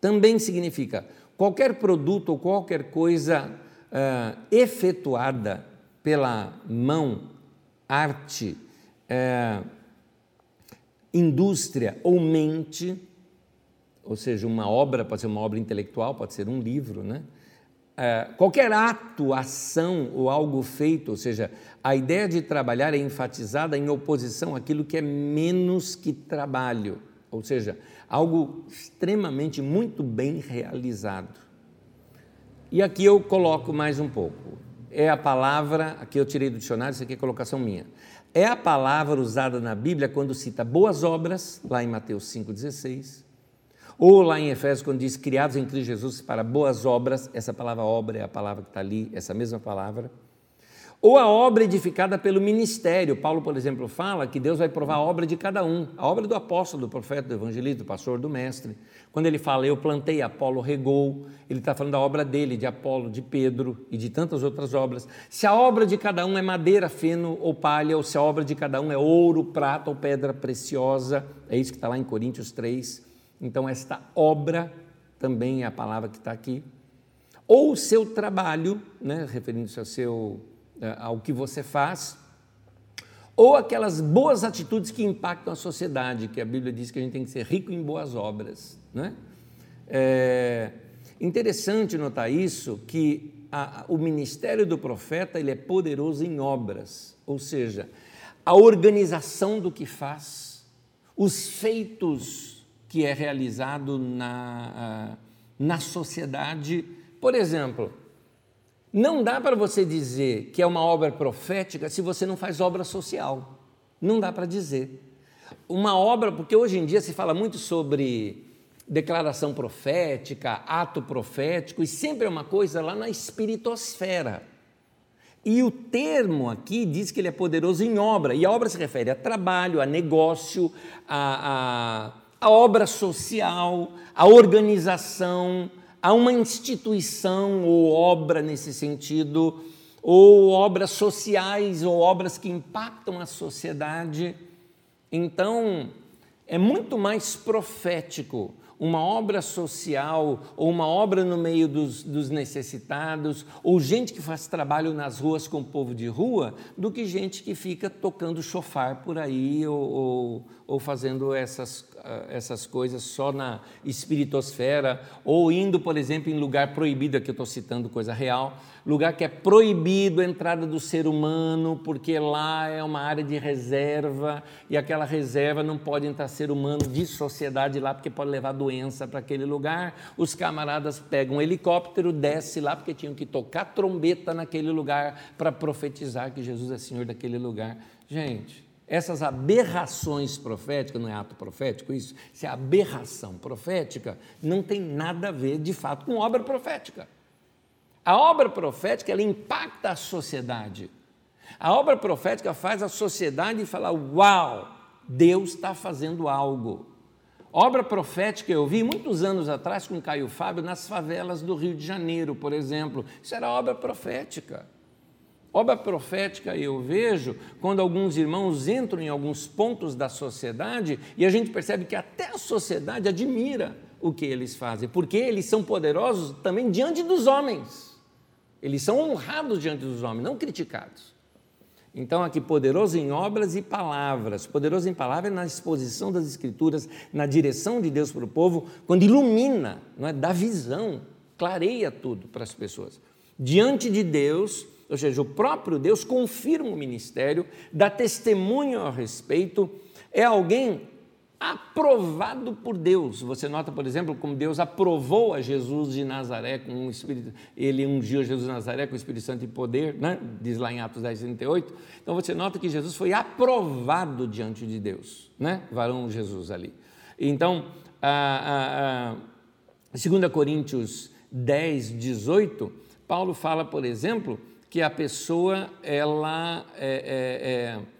Também significa qualquer produto ou qualquer coisa uh, efetuada pela mão, arte, uh, indústria ou mente, ou seja, uma obra, pode ser uma obra intelectual, pode ser um livro, né? Uh, qualquer ato, ação ou algo feito, ou seja, a ideia de trabalhar é enfatizada em oposição àquilo que é menos que trabalho, ou seja, algo extremamente muito bem realizado. E aqui eu coloco mais um pouco. É a palavra, aqui eu tirei do dicionário, isso aqui é colocação minha. É a palavra usada na Bíblia quando cita boas obras, lá em Mateus 5,16, ou lá em Efésios, quando diz criados em Cristo Jesus para boas obras, essa palavra obra é a palavra que está ali, essa mesma palavra ou a obra edificada pelo ministério. Paulo, por exemplo, fala que Deus vai provar a obra de cada um, a obra do apóstolo, do profeta, do evangelista, do pastor, do mestre. Quando ele fala, eu plantei, Apolo regou, ele está falando da obra dele, de Apolo, de Pedro e de tantas outras obras. Se a obra de cada um é madeira, feno ou palha, ou se a obra de cada um é ouro, prata ou pedra preciosa, é isso que está lá em Coríntios 3. Então, esta obra também é a palavra que está aqui. Ou o seu trabalho, né, referindo-se ao seu ao que você faz, ou aquelas boas atitudes que impactam a sociedade, que a Bíblia diz que a gente tem que ser rico em boas obras. Né? É interessante notar isso, que a, o ministério do profeta ele é poderoso em obras, ou seja, a organização do que faz, os feitos que é realizado na, na sociedade. Por exemplo, não dá para você dizer que é uma obra profética se você não faz obra social. Não dá para dizer. Uma obra, porque hoje em dia se fala muito sobre declaração profética, ato profético, e sempre é uma coisa lá na espiritosfera. E o termo aqui diz que ele é poderoso em obra, e a obra se refere a trabalho, a negócio, a, a, a obra social, a organização, a uma instituição ou obra nesse sentido, ou obras sociais ou obras que impactam a sociedade. Então, é muito mais profético uma obra social ou uma obra no meio dos, dos, necessitados, ou gente que faz trabalho nas ruas com o povo de rua, do que gente que fica tocando chofar por aí ou, ou, ou fazendo essas, ah, essas coisas só na espiritosfera, ou indo, por exemplo, em lugar proibido, aqui eu estou citando coisa real, lugar que é proibido a entrada do ser humano, porque lá é uma área de reserva e aquela reserva não pode entrar ser humano de sociedade lá, porque pode levar doença para aquele lugar. Os camaradas pegam um helicóptero, desce lá, porque tinham que tocar trombeta naquele lugar para profetizar que Jesus é Senhor daquele lugar. Gente, essas aberrações proféticas, não é ato profético isso? Se é aberração profética, não tem nada a ver de fato com obra profética. A obra profética ela impacta a sociedade. A obra profética faz a sociedade falar: Uau, Deus está fazendo algo. Obra profética eu vi muitos anos atrás com Caio Fábio nas favelas do Rio de Janeiro, por exemplo. Isso era obra profética. Obra profética eu vejo quando alguns irmãos entram em alguns pontos da sociedade e a gente percebe que até a sociedade admira o que eles fazem, porque eles são poderosos também diante dos homens. Eles são honrados diante dos homens, não criticados. Então, aqui, poderoso em obras e palavras. Poderoso em palavras na exposição das Escrituras, na direção de Deus para o povo, quando ilumina, não é? dá visão, clareia tudo para as pessoas. Diante de Deus, ou seja, o próprio Deus confirma o ministério, dá testemunho a respeito, é alguém aprovado por Deus. Você nota, por exemplo, como Deus aprovou a Jesus de Nazaré com um Espírito, ele ungiu Jesus de Nazaré com o Espírito Santo e poder, né? diz lá em Atos 10, 38. Então você nota que Jesus foi aprovado diante de Deus, né? varão Jesus ali. Então, a, a, a 2 Coríntios 10, 18, Paulo fala, por exemplo, que a pessoa, ela é, é, é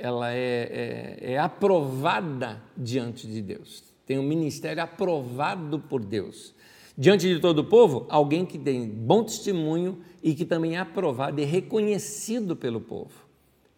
ela é, é, é aprovada diante de Deus. Tem um ministério aprovado por Deus. Diante de todo o povo, alguém que tem bom testemunho e que também é aprovado e reconhecido pelo povo.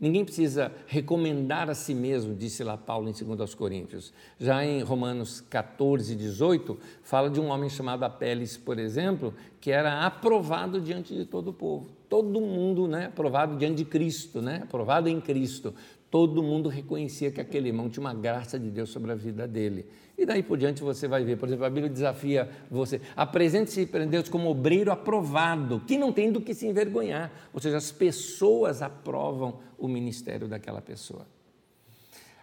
Ninguém precisa recomendar a si mesmo, disse lá Paulo em 2 Coríntios. Já em Romanos 14, 18, fala de um homem chamado Apeles, por exemplo, que era aprovado diante de todo o povo. Todo mundo, né, aprovado diante de Cristo, né, aprovado em Cristo. Todo mundo reconhecia que aquele irmão tinha uma graça de Deus sobre a vida dele. E daí por diante você vai ver, por exemplo, a Bíblia desafia você, apresente-se para Deus como obreiro aprovado, que não tem do que se envergonhar. Ou seja, as pessoas aprovam o ministério daquela pessoa.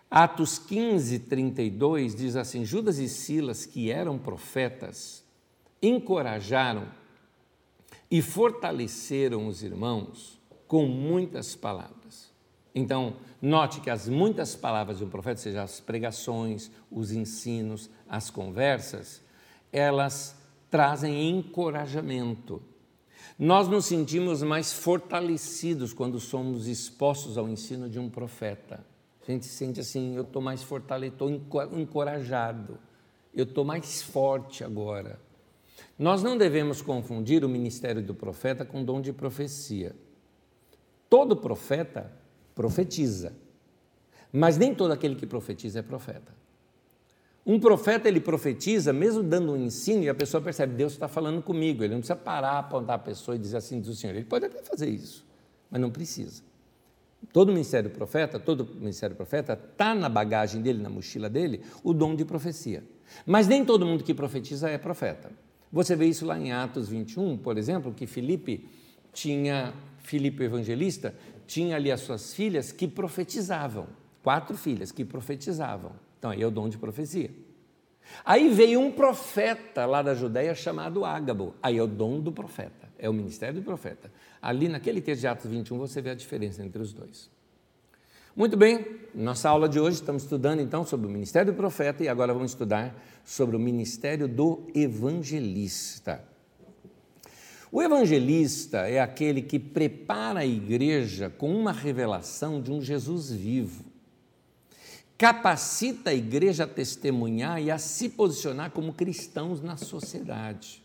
Atos 15, 32 diz assim: Judas e Silas, que eram profetas, encorajaram e fortaleceram os irmãos com muitas palavras. Então, note que as muitas palavras de um profeta, seja as pregações, os ensinos, as conversas, elas trazem encorajamento. Nós nos sentimos mais fortalecidos quando somos expostos ao ensino de um profeta. A gente sente assim, eu estou mais fortalecido, estou encorajado, eu estou mais forte agora. Nós não devemos confundir o ministério do profeta com o dom de profecia. Todo profeta profetiza. Mas nem todo aquele que profetiza é profeta. Um profeta ele profetiza, mesmo dando um ensino, e a pessoa percebe, Deus está falando comigo. Ele não precisa parar, apontar a pessoa e dizer assim, diz o Senhor. Ele pode até fazer isso, mas não precisa. Todo ministério profeta, todo ministério profeta está na bagagem dele, na mochila dele, o dom de profecia. Mas nem todo mundo que profetiza é profeta. Você vê isso lá em Atos 21, por exemplo, que Filipe tinha, Filipe evangelista, tinha ali as suas filhas que profetizavam, quatro filhas que profetizavam. Então, aí é o dom de profecia. Aí veio um profeta lá da Judéia chamado Ágabo. Aí é o dom do profeta, é o ministério do profeta. Ali naquele texto de Atos 21 você vê a diferença entre os dois. Muito bem, nossa aula de hoje estamos estudando então sobre o ministério do profeta e agora vamos estudar sobre o ministério do evangelista. O evangelista é aquele que prepara a igreja com uma revelação de um Jesus vivo. Capacita a igreja a testemunhar e a se posicionar como cristãos na sociedade.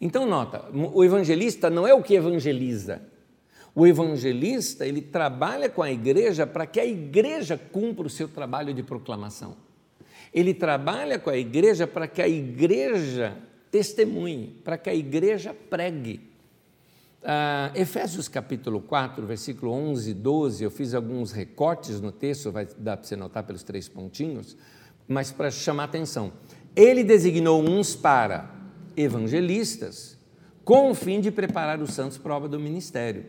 Então, nota, o evangelista não é o que evangeliza. O evangelista, ele trabalha com a igreja para que a igreja cumpra o seu trabalho de proclamação. Ele trabalha com a igreja para que a igreja testemunhe, para que a igreja pregue. Ah, Efésios capítulo 4, versículo 11 e 12, eu fiz alguns recortes no texto, vai dar para você notar pelos três pontinhos, mas para chamar atenção. Ele designou uns para evangelistas, com o fim de preparar os santos para a obra do ministério.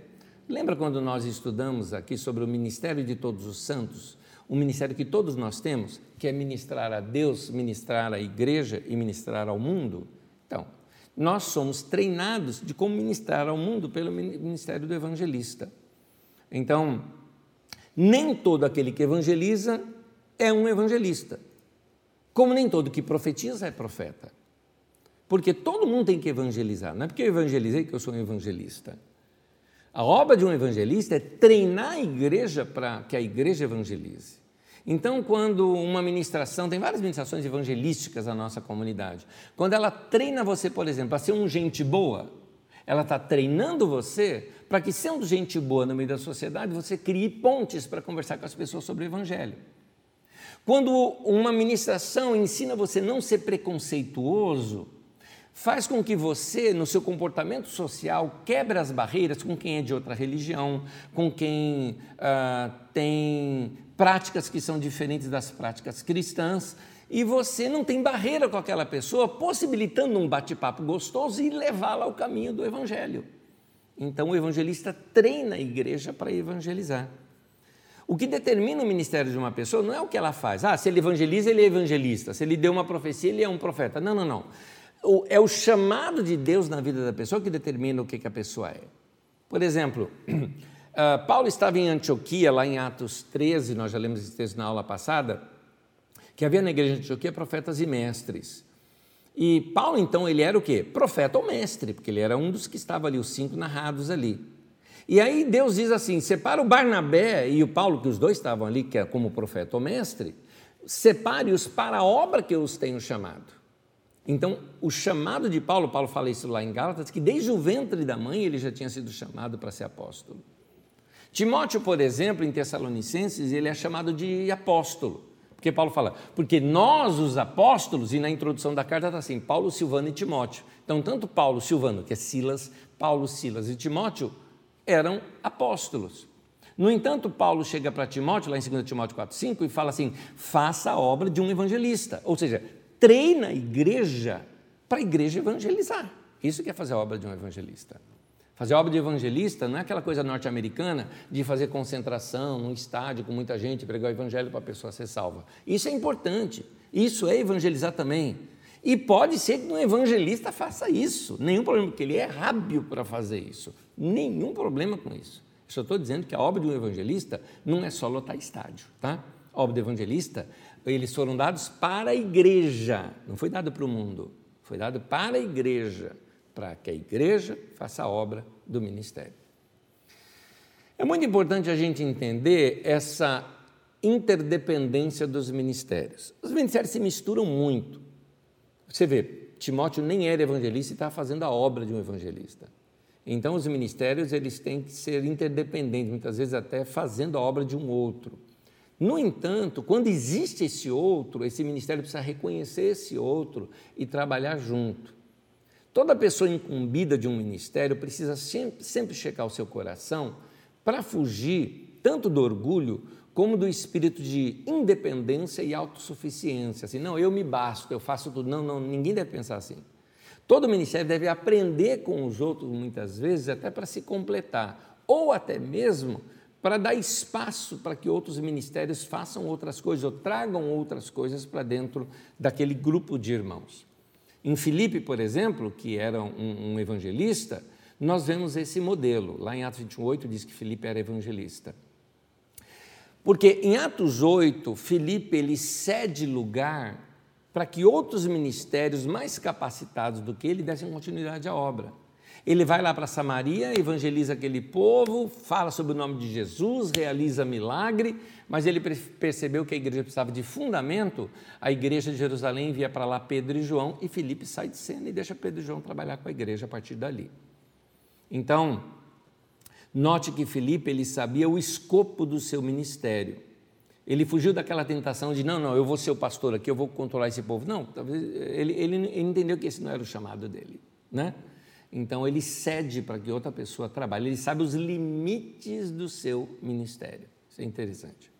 Lembra quando nós estudamos aqui sobre o ministério de todos os santos? Um ministério que todos nós temos, que é ministrar a Deus, ministrar à igreja e ministrar ao mundo? Então, nós somos treinados de como ministrar ao mundo pelo ministério do evangelista. Então, nem todo aquele que evangeliza é um evangelista, como nem todo que profetiza é profeta. Porque todo mundo tem que evangelizar, não é porque eu evangelizei que eu sou um evangelista. A obra de um evangelista é treinar a igreja para que a igreja evangelize. Então, quando uma ministração, tem várias ministrações evangelísticas na nossa comunidade, quando ela treina você, por exemplo, a ser um gente boa, ela está treinando você para que, sendo gente boa no meio da sociedade, você crie pontes para conversar com as pessoas sobre o Evangelho. Quando uma ministração ensina você não ser preconceituoso, faz com que você, no seu comportamento social, quebre as barreiras com quem é de outra religião, com quem uh, tem práticas que são diferentes das práticas cristãs, e você não tem barreira com aquela pessoa, possibilitando um bate-papo gostoso e levá-la ao caminho do Evangelho. Então, o evangelista treina a igreja para evangelizar. O que determina o ministério de uma pessoa não é o que ela faz. Ah, se ele evangeliza, ele é evangelista. Se ele deu uma profecia, ele é um profeta. Não, não, não. É o chamado de Deus na vida da pessoa que determina o que a pessoa é. Por exemplo, <clears throat> Uh, Paulo estava em Antioquia, lá em Atos 13, nós já lemos esse texto na aula passada, que havia na igreja de Antioquia profetas e mestres. E Paulo, então, ele era o quê? Profeta ou mestre, porque ele era um dos que estava ali, os cinco narrados ali. E aí Deus diz assim: separa o Barnabé e o Paulo, que os dois estavam ali, que é como profeta ou mestre, separe-os para a obra que eu os tenho chamado. Então, o chamado de Paulo, Paulo fala isso lá em Gálatas, que desde o ventre da mãe ele já tinha sido chamado para ser apóstolo. Timóteo, por exemplo, em Tessalonicenses, ele é chamado de apóstolo. Porque Paulo fala, porque nós, os apóstolos, e na introdução da carta está assim: Paulo, Silvano e Timóteo. Então, tanto Paulo, Silvano, que é Silas, Paulo, Silas e Timóteo eram apóstolos. No entanto, Paulo chega para Timóteo, lá em 2 Timóteo 4, 5, e fala assim: faça a obra de um evangelista. Ou seja, treina a igreja para a igreja evangelizar. Isso que é fazer a obra de um evangelista. Fazer obra de evangelista não é aquela coisa norte-americana de fazer concentração num estádio com muita gente, pregar o evangelho para a pessoa ser salva. Isso é importante. Isso é evangelizar também. E pode ser que um evangelista faça isso. Nenhum problema, porque ele é hábil para fazer isso. Nenhum problema com isso. Eu só estou dizendo que a obra de um evangelista não é só lotar estádio, tá? A obra do evangelista, eles foram dados para a igreja, não foi dado para o mundo, foi dado para a igreja para que a igreja faça a obra do ministério. É muito importante a gente entender essa interdependência dos ministérios. Os ministérios se misturam muito. Você vê, Timóteo nem era evangelista e estava fazendo a obra de um evangelista. Então, os ministérios eles têm que ser interdependentes, muitas vezes até fazendo a obra de um outro. No entanto, quando existe esse outro, esse ministério precisa reconhecer esse outro e trabalhar junto. Toda pessoa incumbida de um ministério precisa sempre, sempre checar o seu coração para fugir tanto do orgulho como do espírito de independência e autossuficiência. Assim, não, eu me basto, eu faço tudo. Não, não, ninguém deve pensar assim. Todo ministério deve aprender com os outros, muitas vezes, até para se completar, ou até mesmo para dar espaço para que outros ministérios façam outras coisas ou tragam outras coisas para dentro daquele grupo de irmãos. Em Filipe, por exemplo, que era um, um evangelista, nós vemos esse modelo. Lá em Atos 28 diz que Filipe era evangelista. Porque em Atos 8, Filipe ele cede lugar para que outros ministérios mais capacitados do que ele dessem continuidade à obra. Ele vai lá para Samaria, evangeliza aquele povo, fala sobre o nome de Jesus, realiza milagre, mas ele percebeu que a igreja precisava de fundamento. A igreja de Jerusalém envia para lá Pedro e João e Filipe sai de cena e deixa Pedro e João trabalhar com a igreja a partir dali. Então, note que Filipe ele sabia o escopo do seu ministério. Ele fugiu daquela tentação de não, não, eu vou ser o pastor aqui, eu vou controlar esse povo. Não, talvez ele, ele entendeu que esse não era o chamado dele, né? Então ele cede para que outra pessoa trabalhe, ele sabe os limites do seu ministério. Isso é interessante.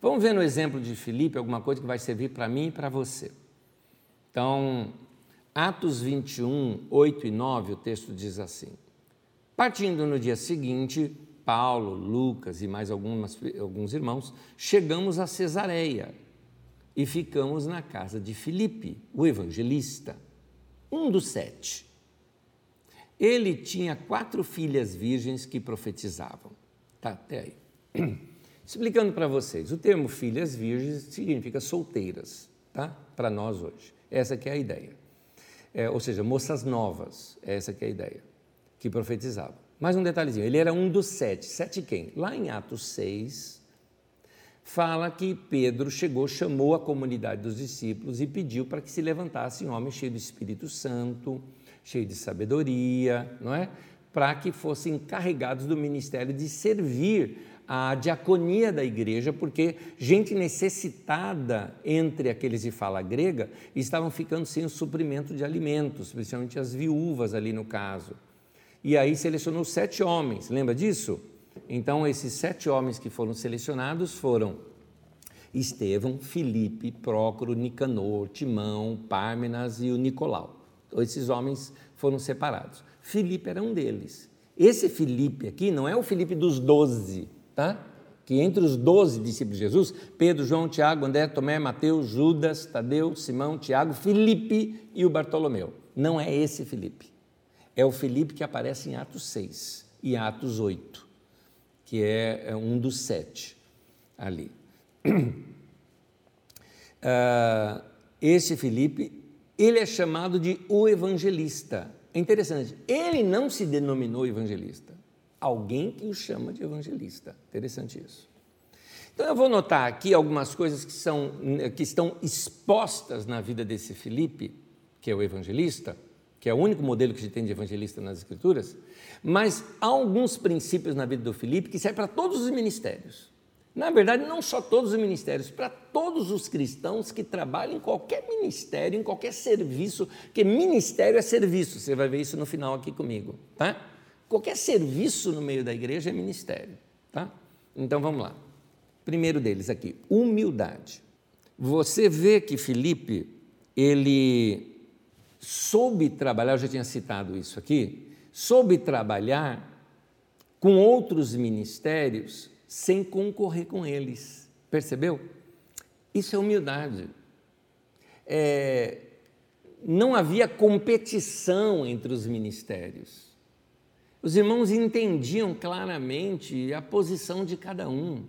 Vamos ver no exemplo de Filipe alguma coisa que vai servir para mim e para você. Então, Atos 21, 8 e 9, o texto diz assim: Partindo no dia seguinte, Paulo, Lucas e mais algumas, alguns irmãos, chegamos a Cesareia e ficamos na casa de Filipe, o evangelista, um dos sete ele tinha quatro filhas virgens que profetizavam. Tá, até aí. <clears throat> Explicando para vocês, o termo filhas virgens significa solteiras, tá? Para nós hoje. Essa que é a ideia. É, ou seja, moças novas, essa que é a ideia, que profetizavam. Mais um detalhezinho, ele era um dos sete. Sete quem? Lá em Atos 6, fala que Pedro chegou, chamou a comunidade dos discípulos e pediu para que se levantasse um homem cheio do Espírito Santo, cheio de sabedoria, não é? Para que fossem encarregados do ministério de servir a diaconia da igreja, porque gente necessitada entre aqueles de fala grega estavam ficando sem o suprimento de alimentos, principalmente as viúvas ali no caso. E aí selecionou sete homens, lembra disso? Então, esses sete homens que foram selecionados foram Estevão, Filipe, Prócoro, Nicanor, Timão, Pármenas e o Nicolau esses homens foram separados. Filipe era um deles. Esse Filipe aqui não é o Filipe dos doze, tá? Que entre os doze discípulos de Jesus, Pedro, João, Tiago, André, Tomé, Mateus, Judas, Tadeu, Simão, Tiago, Filipe e o Bartolomeu. Não é esse Filipe. É o Filipe que aparece em Atos 6 e Atos 8, que é, é um dos sete ali. Uh, <clears throat> esse Filipe ele é chamado de o evangelista. É interessante, ele não se denominou evangelista, alguém que o chama de evangelista. Interessante isso. Então eu vou notar aqui algumas coisas que, são, que estão expostas na vida desse Felipe, que é o evangelista, que é o único modelo que a gente tem de evangelista nas Escrituras, mas há alguns princípios na vida do Filipe que servem para todos os ministérios. Na verdade, não só todos os ministérios, para todos os cristãos que trabalham em qualquer ministério, em qualquer serviço, porque ministério é serviço, você vai ver isso no final aqui comigo, tá? Qualquer serviço no meio da igreja é ministério, tá? Então vamos lá. Primeiro deles aqui, humildade. Você vê que Filipe, ele soube trabalhar, eu já tinha citado isso aqui, soube trabalhar com outros ministérios sem concorrer com eles. Percebeu? Isso é humildade. É, não havia competição entre os ministérios. Os irmãos entendiam claramente a posição de cada um.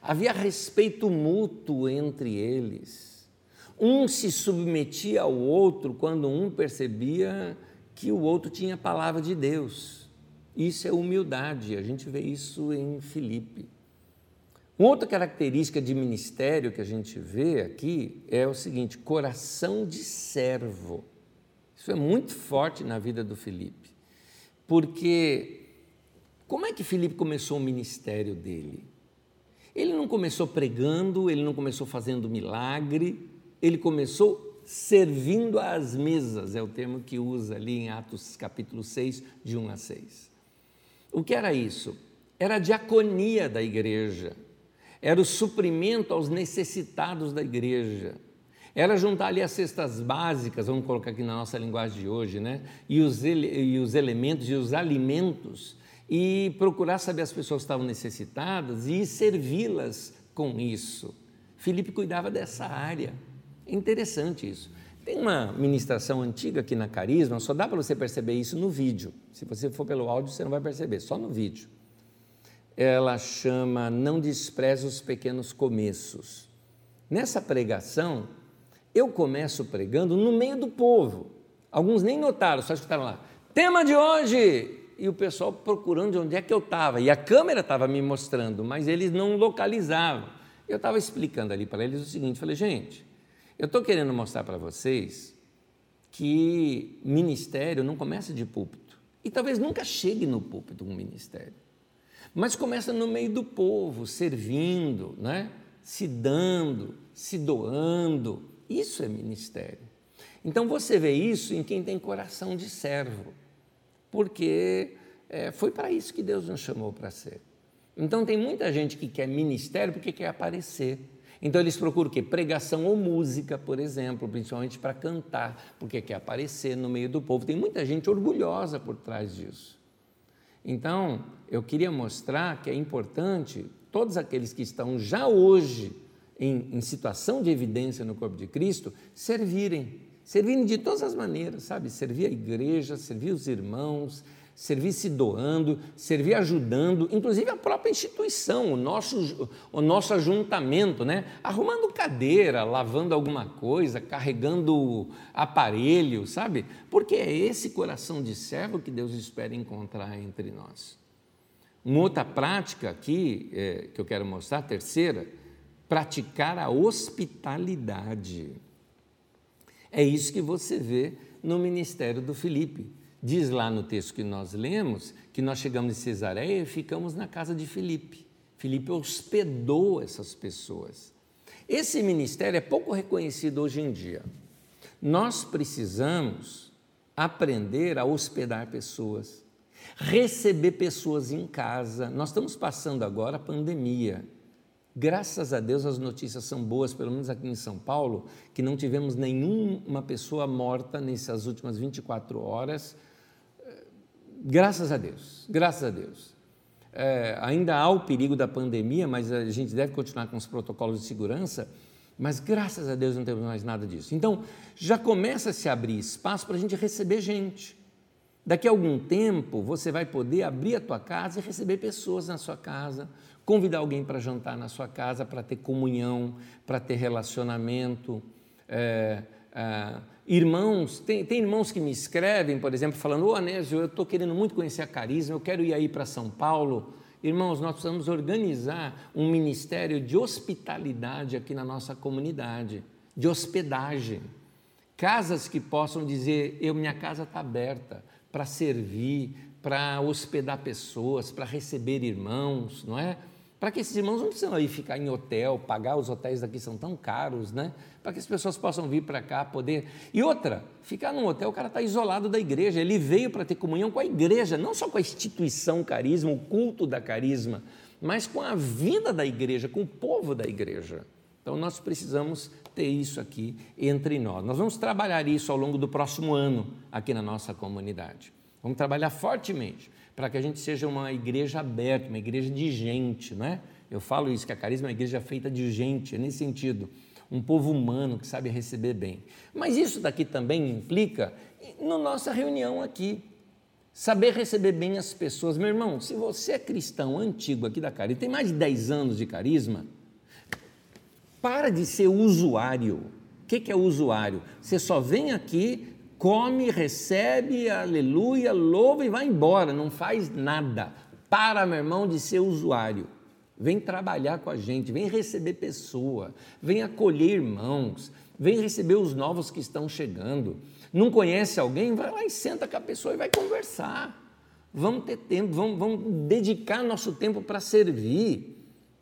Havia respeito mútuo entre eles. Um se submetia ao outro quando um percebia que o outro tinha a palavra de Deus. Isso é humildade, a gente vê isso em Filipe. Uma outra característica de ministério que a gente vê aqui é o seguinte: coração de servo. Isso é muito forte na vida do Filipe. Porque como é que Filipe começou o ministério dele? Ele não começou pregando, ele não começou fazendo milagre, ele começou servindo às mesas, é o termo que usa ali em Atos capítulo 6, de 1 a 6. O que era isso? Era a diaconia da igreja, era o suprimento aos necessitados da igreja, era juntar ali as cestas básicas, vamos colocar aqui na nossa linguagem de hoje, né? E os, e os elementos e os alimentos e procurar saber as pessoas que estavam necessitadas e servi-las com isso. Felipe cuidava dessa área. É interessante isso. Tem uma ministração antiga aqui na Carisma, só dá para você perceber isso no vídeo. Se você for pelo áudio, você não vai perceber, só no vídeo. Ela chama Não Despreze os Pequenos Começos. Nessa pregação, eu começo pregando no meio do povo. Alguns nem notaram, só escutaram lá. Tema de hoje: e o pessoal procurando de onde é que eu estava. E a câmera estava me mostrando, mas eles não localizavam. Eu estava explicando ali para eles o seguinte: falei, gente, eu estou querendo mostrar para vocês que ministério não começa de púlpito. E talvez nunca chegue no púlpito um ministério. Mas começa no meio do povo, servindo, né? se dando, se doando. Isso é ministério. Então você vê isso em quem tem coração de servo porque é, foi para isso que Deus nos chamou para ser. Então tem muita gente que quer ministério porque quer aparecer. Então eles procuram o quê? Pregação ou música, por exemplo, principalmente para cantar, porque quer aparecer no meio do povo. Tem muita gente orgulhosa por trás disso. Então, eu queria mostrar que é importante todos aqueles que estão já hoje em, em situação de evidência no corpo de Cristo servirem servindo de todas as maneiras, sabe? Servir a igreja, servir os irmãos, servir se doando, servir ajudando, inclusive a própria instituição, o nosso, o nosso ajuntamento, né? Arrumando cadeira, lavando alguma coisa, carregando aparelho, sabe? Porque é esse coração de servo que Deus espera encontrar entre nós. Uma outra prática aqui é, que eu quero mostrar, terceira, praticar a hospitalidade. É isso que você vê no ministério do Filipe. Diz lá no texto que nós lemos que nós chegamos em Cesareia e ficamos na casa de Filipe. Filipe hospedou essas pessoas. Esse ministério é pouco reconhecido hoje em dia. Nós precisamos aprender a hospedar pessoas, receber pessoas em casa. Nós estamos passando agora a pandemia. Graças a Deus as notícias são boas, pelo menos aqui em São Paulo, que não tivemos nenhuma pessoa morta nessas últimas 24 horas. Graças a Deus, graças a Deus. É, ainda há o perigo da pandemia, mas a gente deve continuar com os protocolos de segurança, mas graças a Deus não temos mais nada disso. Então, já começa a se abrir espaço para a gente receber gente. Daqui a algum tempo, você vai poder abrir a tua casa e receber pessoas na sua casa, convidar alguém para jantar na sua casa, para ter comunhão, para ter relacionamento. É, é, irmãos, tem, tem, irmãos que me escrevem, por exemplo, falando: Ô Anésio, eu estou querendo muito conhecer a Carisma, eu quero ir aí para São Paulo. Irmãos, nós precisamos organizar um ministério de hospitalidade aqui na nossa comunidade, de hospedagem. Casas que possam dizer: eu, minha casa está aberta para servir, para hospedar pessoas, para receber irmãos, não é? Para que esses irmãos não precisam aí ficar em hotel, pagar os hotéis daqui são tão caros, né? Para que as pessoas possam vir para cá, poder. E outra, ficar num hotel, o cara está isolado da igreja. Ele veio para ter comunhão com a igreja, não só com a instituição carisma, o culto da carisma, mas com a vida da igreja, com o povo da igreja. Então nós precisamos ter isso aqui entre nós. Nós vamos trabalhar isso ao longo do próximo ano aqui na nossa comunidade. Vamos trabalhar fortemente para que a gente seja uma igreja aberta, uma igreja de gente, não é? Eu falo isso, que a carisma é uma igreja feita de gente, é nesse sentido. Um povo humano que sabe receber bem. Mas isso daqui também implica na nossa reunião aqui. Saber receber bem as pessoas. Meu irmão, se você é cristão antigo aqui da Carisma, tem mais de 10 anos de carisma, para de ser usuário. O que é usuário? Você só vem aqui come, recebe, aleluia, louva e vai embora, não faz nada. Para, meu irmão, de ser usuário. Vem trabalhar com a gente, vem receber pessoa, vem acolher irmãos, vem receber os novos que estão chegando. Não conhece alguém? Vai lá e senta com a pessoa e vai conversar. Vamos ter tempo, vamos, vamos dedicar nosso tempo para servir.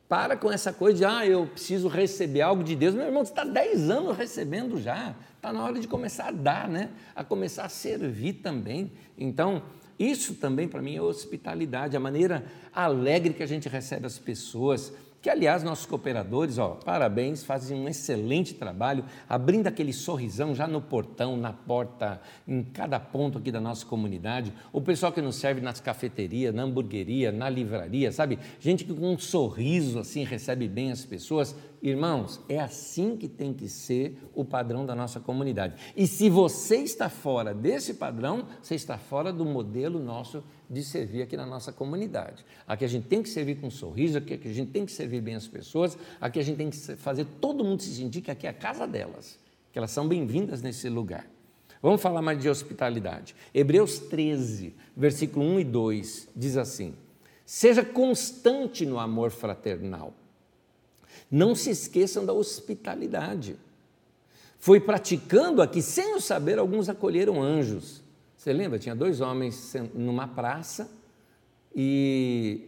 Para com essa coisa de, ah, eu preciso receber algo de Deus. Meu irmão, você está 10 anos recebendo já. Está na hora de começar a dar, né? A começar a servir também. Então, isso também para mim é hospitalidade, a maneira alegre que a gente recebe as pessoas, que aliás nossos cooperadores, ó, parabéns, fazem um excelente trabalho, abrindo aquele sorrisão já no portão, na porta, em cada ponto aqui da nossa comunidade. O pessoal que nos serve nas cafeterias, na hamburgueria, na livraria, sabe? Gente que com um sorriso assim recebe bem as pessoas. Irmãos, é assim que tem que ser o padrão da nossa comunidade. E se você está fora desse padrão, você está fora do modelo nosso de servir aqui na nossa comunidade. Aqui a gente tem que servir com um sorriso, aqui a gente tem que servir bem as pessoas, aqui a gente tem que fazer todo mundo se sentir que aqui é a casa delas, que elas são bem-vindas nesse lugar. Vamos falar mais de hospitalidade. Hebreus 13, versículo 1 e 2 diz assim: Seja constante no amor fraternal. Não se esqueçam da hospitalidade. Foi praticando aqui, sem o saber, alguns acolheram anjos. Você lembra? Tinha dois homens numa praça e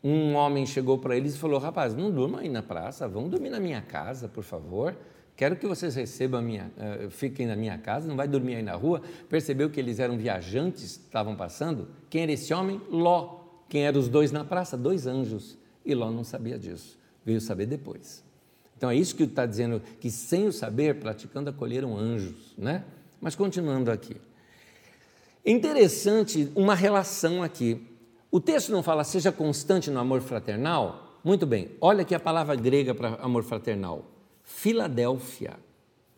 um homem chegou para eles e falou: Rapaz, não durmam aí na praça, vão dormir na minha casa, por favor. Quero que vocês recebam minha, uh, fiquem na minha casa, não vai dormir aí na rua. Percebeu que eles eram viajantes, estavam passando? Quem era esse homem? Ló. Quem eram os dois na praça? Dois anjos. E Ló não sabia disso, veio saber depois. Então é isso que está dizendo, que sem o saber, praticando, acolheram anjos, né? Mas continuando aqui. É interessante uma relação aqui. O texto não fala seja constante no amor fraternal? Muito bem, olha aqui a palavra grega para amor fraternal: Filadélfia.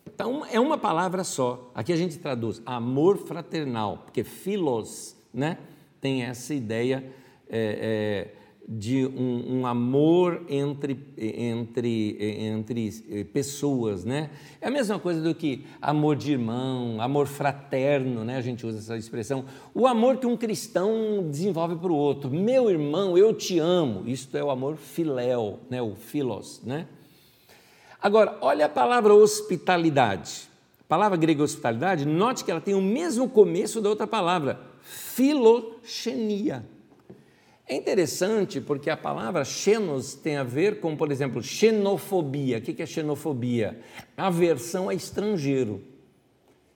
Então, é uma palavra só. Aqui a gente traduz amor fraternal, porque filos né, tem essa ideia é, é, de um, um, amor entre, entre, entre eh, pessoas, né? É a mesma coisa do que amor de irmão, amor fraterno, né? A gente usa essa expressão. O amor que um cristão desenvolve para o outro. Meu irmão, eu te amo. Isto é o amor filéu, né? O filos, né? Agora, olha a palavra hospitalidade. A palavra grega hospitalidade, note que ela tem o mesmo começo da outra palavra, filoxenia. É interessante porque a palavra xenos tem a ver com, por exemplo, xenofobia. O que é xenofobia? Aversão a estrangeiro.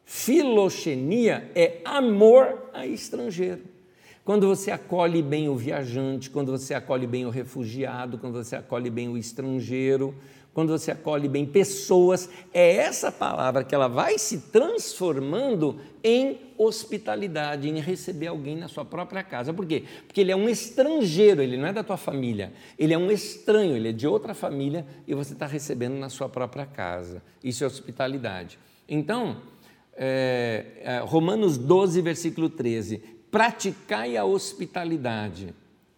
Filoxenia é amor a estrangeiro. Quando você acolhe bem o viajante, quando você acolhe bem o refugiado, quando você acolhe bem o estrangeiro, quando você acolhe bem pessoas, é essa palavra que ela vai se transformando em hospitalidade, em receber alguém na sua própria casa. Por quê? Porque ele é um estrangeiro, ele não é da tua família, ele é um estranho, ele é de outra família e você está recebendo na sua própria casa. Isso é hospitalidade. Então, é, é, Romanos 12, versículo 13: praticai a hospitalidade.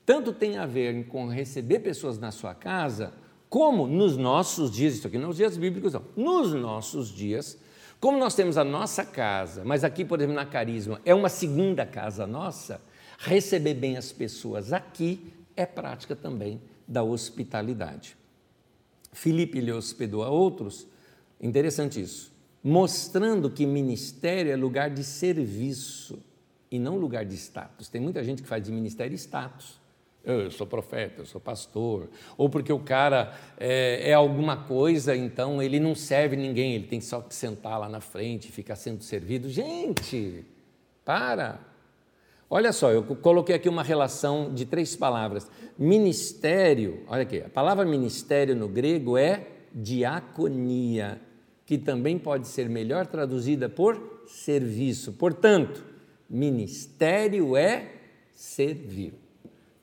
Tanto tem a ver com receber pessoas na sua casa como nos nossos dias, isso aqui não é os dias bíblicos, não, nos nossos dias, como nós temos a nossa casa, mas aqui, por exemplo, na Carisma, é uma segunda casa nossa, receber bem as pessoas aqui é prática também da hospitalidade. Filipe lhe hospedou a outros, interessante isso. mostrando que ministério é lugar de serviço e não lugar de status. Tem muita gente que faz de ministério status. Eu sou profeta, eu sou pastor. Ou porque o cara é, é, alguma coisa, então ele não serve ninguém, ele tem só que sentar lá na frente e ficar sendo servido. Gente, para! Olha só, eu coloquei aqui uma relação de três palavras. Ministério, olha aqui, a palavra ministério no grego é diaconia, que também pode ser melhor traduzida por serviço. Portanto, ministério é servir.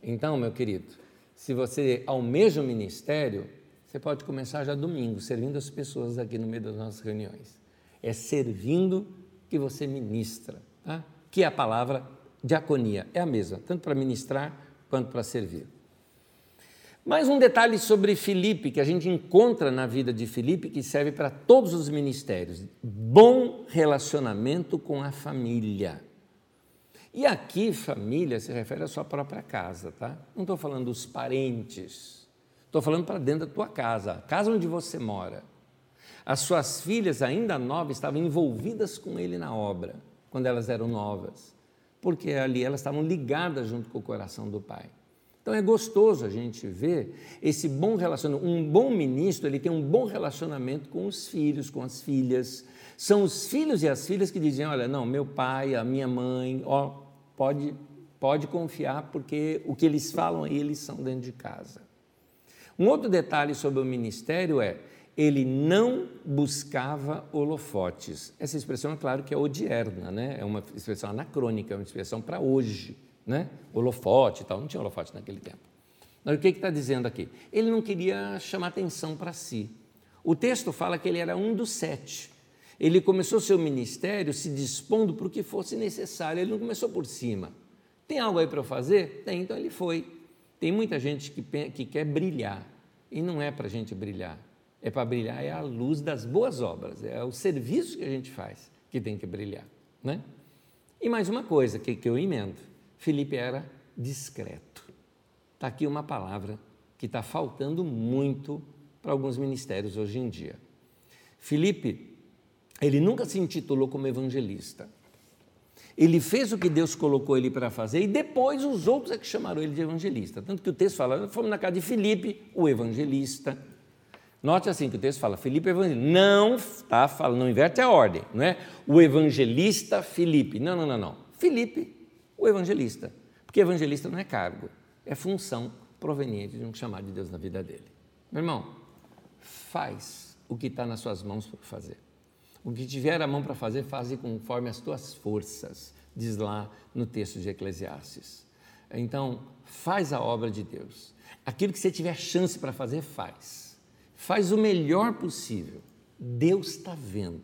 Então, meu querido, se você almeja o ministério, você pode começar já domingo, servindo as pessoas aqui no meio das nossas reuniões. É servindo que você ministra, tá? que é a palavra diaconia, é a mesma, tanto para ministrar quanto para servir. Mais um detalhe sobre Filipe, que a gente encontra na vida de Filipe, que serve para todos os ministérios: bom relacionamento com a família. E aqui, família se refere à sua própria casa, tá? Não estou falando dos parentes, estou falando para dentro da tua casa, a casa onde você mora. As suas filhas, ainda novas, estavam envolvidas com ele na obra, quando elas eram novas, porque ali elas estavam ligadas junto com o coração do pai. Então é gostoso a gente ver esse bom relacionamento. Um bom ministro, ele tem um bom relacionamento com os filhos, com as filhas. São os filhos e as filhas que dizem: olha, não, meu pai, a minha mãe, ó, pode, pode confiar, porque o que eles falam aí, eles são dentro de casa. Um outro detalhe sobre o ministério é ele não buscava holofotes. Essa expressão é claro que é odierna, né? é uma expressão anacrônica, é uma expressão para hoje. Né? Holofote e tal, não tinha holofote naquele tempo. Mas o que está dizendo aqui? Ele não queria chamar atenção para si. O texto fala que ele era um dos sete. Ele começou seu ministério se dispondo para o que fosse necessário, ele não começou por cima. Tem algo aí para eu fazer? Tem, então ele foi. Tem muita gente que, que quer brilhar, e não é para a gente brilhar. É para brilhar, é a luz das boas obras, é o serviço que a gente faz que tem que brilhar. Né? E mais uma coisa que, que eu emendo: Felipe era discreto. Está aqui uma palavra que está faltando muito para alguns ministérios hoje em dia. Felipe ele nunca se intitulou como evangelista. Ele fez o que Deus colocou ele para fazer e depois os outros é que chamaram ele de evangelista. Tanto que o texto fala, fomos na casa de Filipe, o evangelista. Note assim que o texto fala, Filipe evangelista. Não está falando, não inverte a ordem, não é? O evangelista Filipe. Não, não, não, não. Filipe, o evangelista. Porque evangelista não é cargo, é função proveniente de um chamado de Deus na vida dele. Meu irmão, faz o que está nas suas mãos para fazer. O que tiver a mão para fazer, faze conforme as tuas forças, diz lá no texto de Eclesiastes. Então, faz a obra de Deus. Aquilo que você tiver chance para fazer, faz. Faz o melhor possível. Deus está vendo.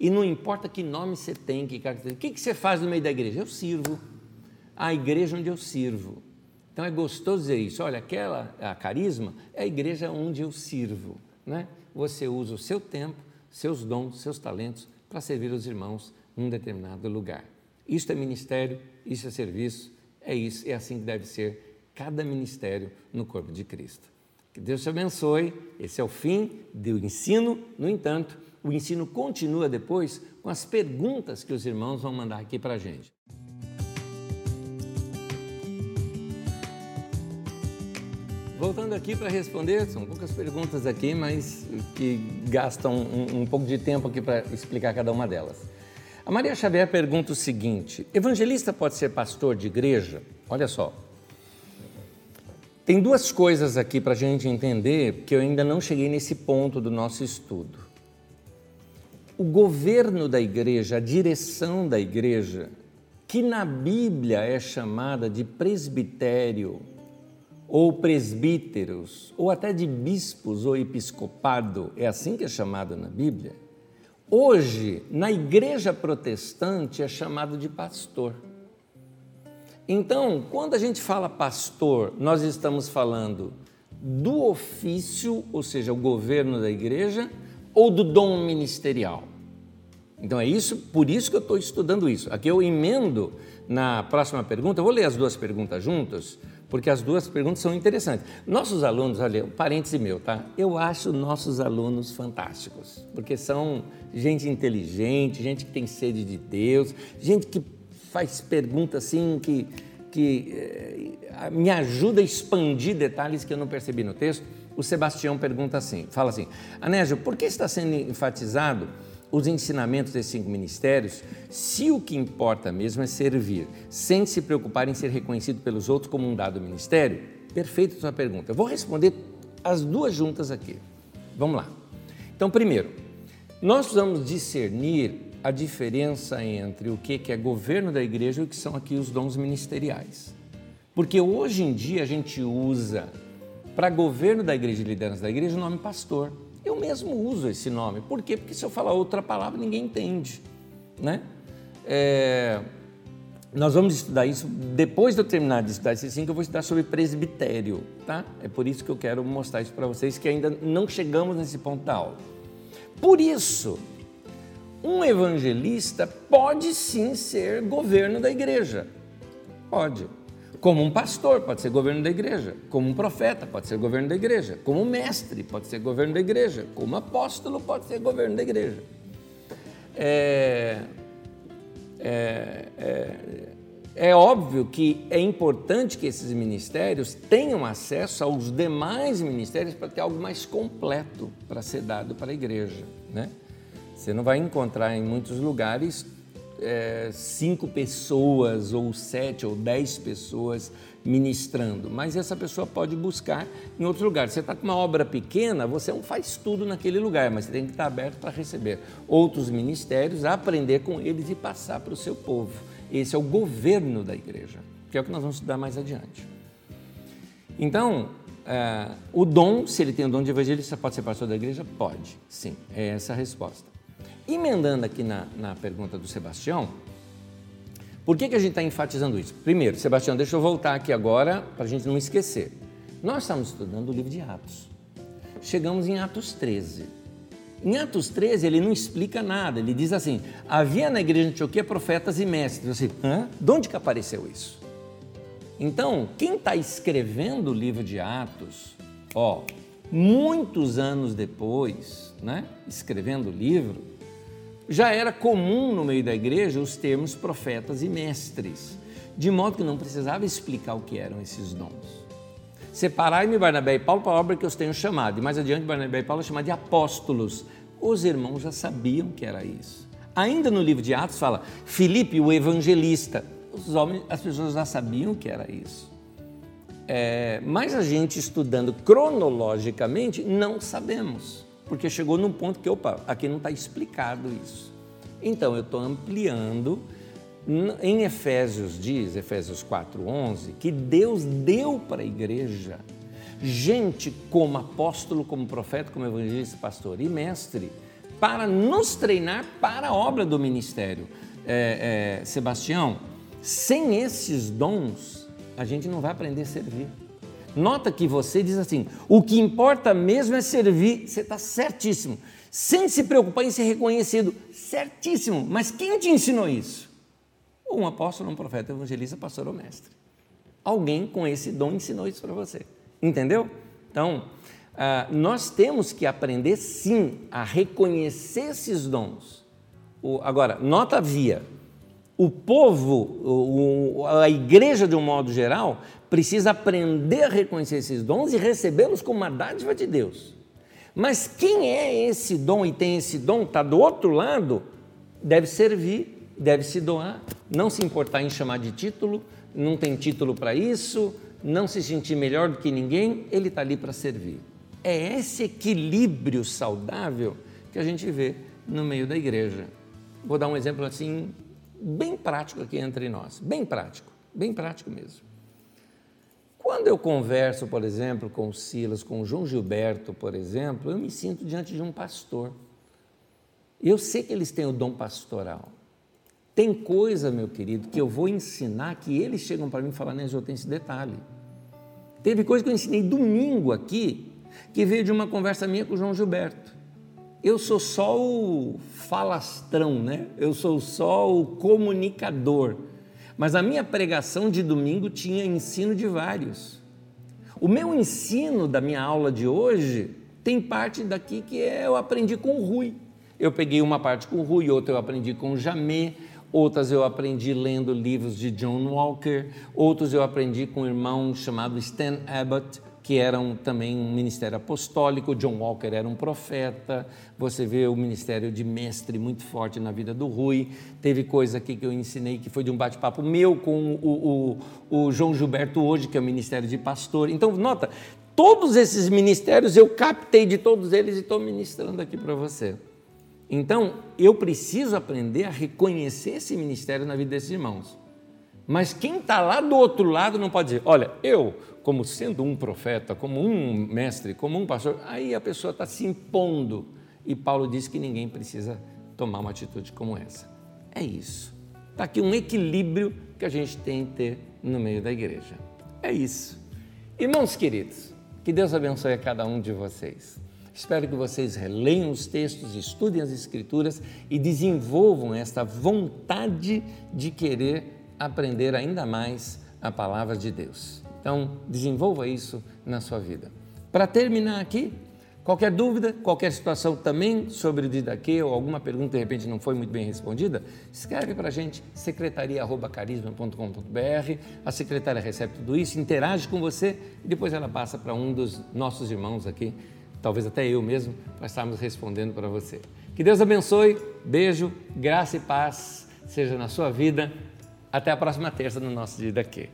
E não importa que nome você tem, que característica. O que, que você faz no meio da igreja? Eu sirvo. A igreja onde eu sirvo. Então é gostoso dizer isso. Olha, aquela, a carisma, é a igreja onde eu sirvo. Né? Você usa o seu tempo seus dons, seus talentos para servir os irmãos num determinado lugar. Isso é ministério, isso é serviço, é isso, é assim que deve ser cada ministério no corpo de Cristo. Que Deus te abençoe. Esse é o fim do ensino. No entanto, o ensino continua depois com as perguntas que os irmãos vão mandar aqui para a gente. Voltando aqui para responder, são poucas perguntas aqui, mas que gastam um, um pouco de tempo aqui para explicar cada uma delas. A Maria Xavier pergunta o seguinte: evangelista pode ser pastor de igreja? Olha só. Tem duas coisas aqui para a gente entender que eu ainda não cheguei nesse ponto do nosso estudo. O governo da igreja, a direção da igreja, que na Bíblia é chamada de presbitério, ou presbíteros, ou até de bispos ou episcopado, é assim que é chamado na Bíblia. Hoje, na igreja protestante, é chamado de pastor. Então, quando a gente fala pastor, nós estamos falando do ofício, ou seja, o governo da igreja, ou do dom ministerial. Então é isso, por isso que eu estou estudando isso. Aqui eu emendo na próxima pergunta, eu vou ler as duas perguntas juntas, porque as duas perguntas são interessantes. Nossos alunos, olha, um parêntese meu, tá? Eu acho nossos alunos fantásticos, porque são gente inteligente, gente que tem sede de Deus, gente que faz perguntas assim que, que eh, me ajuda a expandir detalhes que eu não percebi no texto. O Sebastião pergunta assim, fala assim, Anésio, por que está sendo enfatizado os ensinamentos desses cinco ministérios, se o que importa mesmo é servir, sem se preocupar em ser reconhecido pelos outros como um dado ministério? Perfeita sua pergunta. Eu vou responder as duas juntas aqui. Vamos lá. Então, primeiro, nós precisamos discernir a diferença entre o que é governo da igreja e o que são aqui os dons ministeriais. Porque hoje em dia a gente usa para governo da igreja e liderança da igreja o nome pastor. Eu mesmo uso esse nome. Por quê? Porque se eu falar outra palavra, ninguém entende. Né? É, nós vamos estudar isso depois de eu terminar de estudar esse cinco, eu vou estudar sobre presbitério, tá? É por isso que eu quero mostrar isso para vocês que ainda não chegamos nesse ponto da aula. Por isso, um evangelista pode sim ser governo da igreja. Pode. Como um pastor pode ser governo da igreja, como um profeta pode ser governo da igreja, como um mestre pode ser governo da igreja, como apóstolo pode ser governo da igreja. É, é, é, é óbvio que é importante que esses ministérios tenham acesso aos demais ministérios para ter algo mais completo para ser dado para a igreja. Né? Você não vai encontrar em muitos lugares é, cinco pessoas, ou sete, ou dez pessoas ministrando, mas essa pessoa pode buscar em outro lugar. Você está com uma obra pequena, você não faz tudo naquele lugar, mas você tem que estar aberto para receber outros ministérios, aprender com eles e passar para o seu povo. Esse é o governo da igreja, que é o que nós vamos estudar mais adiante. Então, é, o dom, se ele tem o dom de evangelista, pode ser pastor da igreja? Pode, sim, é essa a resposta. Emendando aqui na, na pergunta do Sebastião, por que, que a gente está enfatizando isso? Primeiro, Sebastião, deixa eu voltar aqui agora para a gente não esquecer. Nós estamos estudando o livro de Atos. Chegamos em Atos 13. Em Atos 13, ele não explica nada. Ele diz assim: havia na igreja de Antioquia profetas e mestres. Assim, Hã? de onde que apareceu isso? Então, quem está escrevendo o livro de Atos, ó, muitos anos depois, né, escrevendo o livro, já era comum no meio da igreja os termos profetas e mestres, de modo que não precisava explicar o que eram esses dons. Separai-me Barnabé e Paulo para a obra que os tenho chamado, e mais adiante Barnabé e Paulo chamar de apóstolos. Os irmãos já sabiam que era isso. Ainda no livro de Atos fala Filipe, o evangelista. Os homens, as pessoas já sabiam que era isso. É, mas a gente estudando cronologicamente não sabemos porque chegou num ponto que, opa, aqui não está explicado isso. Então, eu estou ampliando. Em Efésios diz, Efésios 4,11, que Deus deu para a igreja gente como apóstolo, como profeta, como evangelista, pastor e mestre, para nos treinar para a obra do ministério. É, é, Sebastião, sem esses dons, a gente não vai aprender a servir. Nota que você diz assim: o que importa mesmo é servir. Você está certíssimo. Sem se preocupar em ser reconhecido. Certíssimo. Mas quem te ensinou isso? Um apóstolo, um profeta, um evangelista, pastor ou mestre. Alguém com esse dom ensinou isso para você. Entendeu? Então, uh, nós temos que aprender sim a reconhecer esses dons. O, agora, nota via. O povo, o, a igreja de um modo geral, precisa aprender a reconhecer esses dons e recebê-los como uma dádiva de Deus. Mas quem é esse dom e tem esse dom, está do outro lado, deve servir, deve se doar, não se importar em chamar de título, não tem título para isso, não se sentir melhor do que ninguém, ele está ali para servir. É esse equilíbrio saudável que a gente vê no meio da igreja. Vou dar um exemplo assim, bem prático aqui entre nós, bem prático, bem prático mesmo. Quando eu converso, por exemplo, com o Silas, com o João Gilberto, por exemplo, eu me sinto diante de um pastor. Eu sei que eles têm o dom pastoral. Tem coisa, meu querido, que eu vou ensinar que eles chegam para mim e falam, né, eu tenho esse detalhe. Teve coisa que eu ensinei domingo aqui, que veio de uma conversa minha com o João Gilberto. eu sou só o falastrão, né? Eu sou só o comunicador. Mas a minha pregação de domingo tinha ensino de vários. O meu ensino da minha aula de hoje tem parte daqui que eu aprendi com o Rui. Eu peguei uma parte com o Rui, outra eu aprendi com o Jamê, outras eu aprendi lendo livros de John Walker, outros eu aprendi com um irmão chamado Stan Abbott, que era um, também um ministério apostólico, John Walker era um profeta, você vê o ministério de mestre muito forte na vida do Rui, teve coisa aqui que eu ensinei que foi de um bate-papo meu com o, o, o João Gilberto hoje, que é o ministério de pastor. Então, nota, todos esses ministérios eu captei de todos eles e estou ministrando aqui para você. Então, eu preciso aprender a reconhecer esse ministério na vida desses irmãos. Mas quem está lá do outro lado não pode dizer, olha, eu, como sendo um profeta, como um mestre, como um pastor, aí a pessoa está se impondo. E Paulo diz que ninguém precisa tomar uma atitude como essa. É isso. Está aqui um equilíbrio que a gente tem que ter no meio da igreja. É isso. Irmãos queridos, que Deus abençoe a cada um de vocês. Espero que vocês releiam os textos, estudem as Escrituras e desenvolvam esta vontade de querer aprender ainda mais a palavra de Deus. Então, desenvolva isso na sua vida. Para terminar aqui, qualquer dúvida, qualquer situação também sobre o Didaquê ou alguma pergunta de repente não foi muito bem respondida, escreve para a gente, secretaria.carisma.com.br. A secretária recebe tudo isso, interage com você e depois ela passa para um dos nossos irmãos aqui, talvez até eu mesmo, para estarmos respondendo para você. Que Deus abençoe, beijo, graça e paz seja na sua vida até a próxima terça no nosso dia daqui.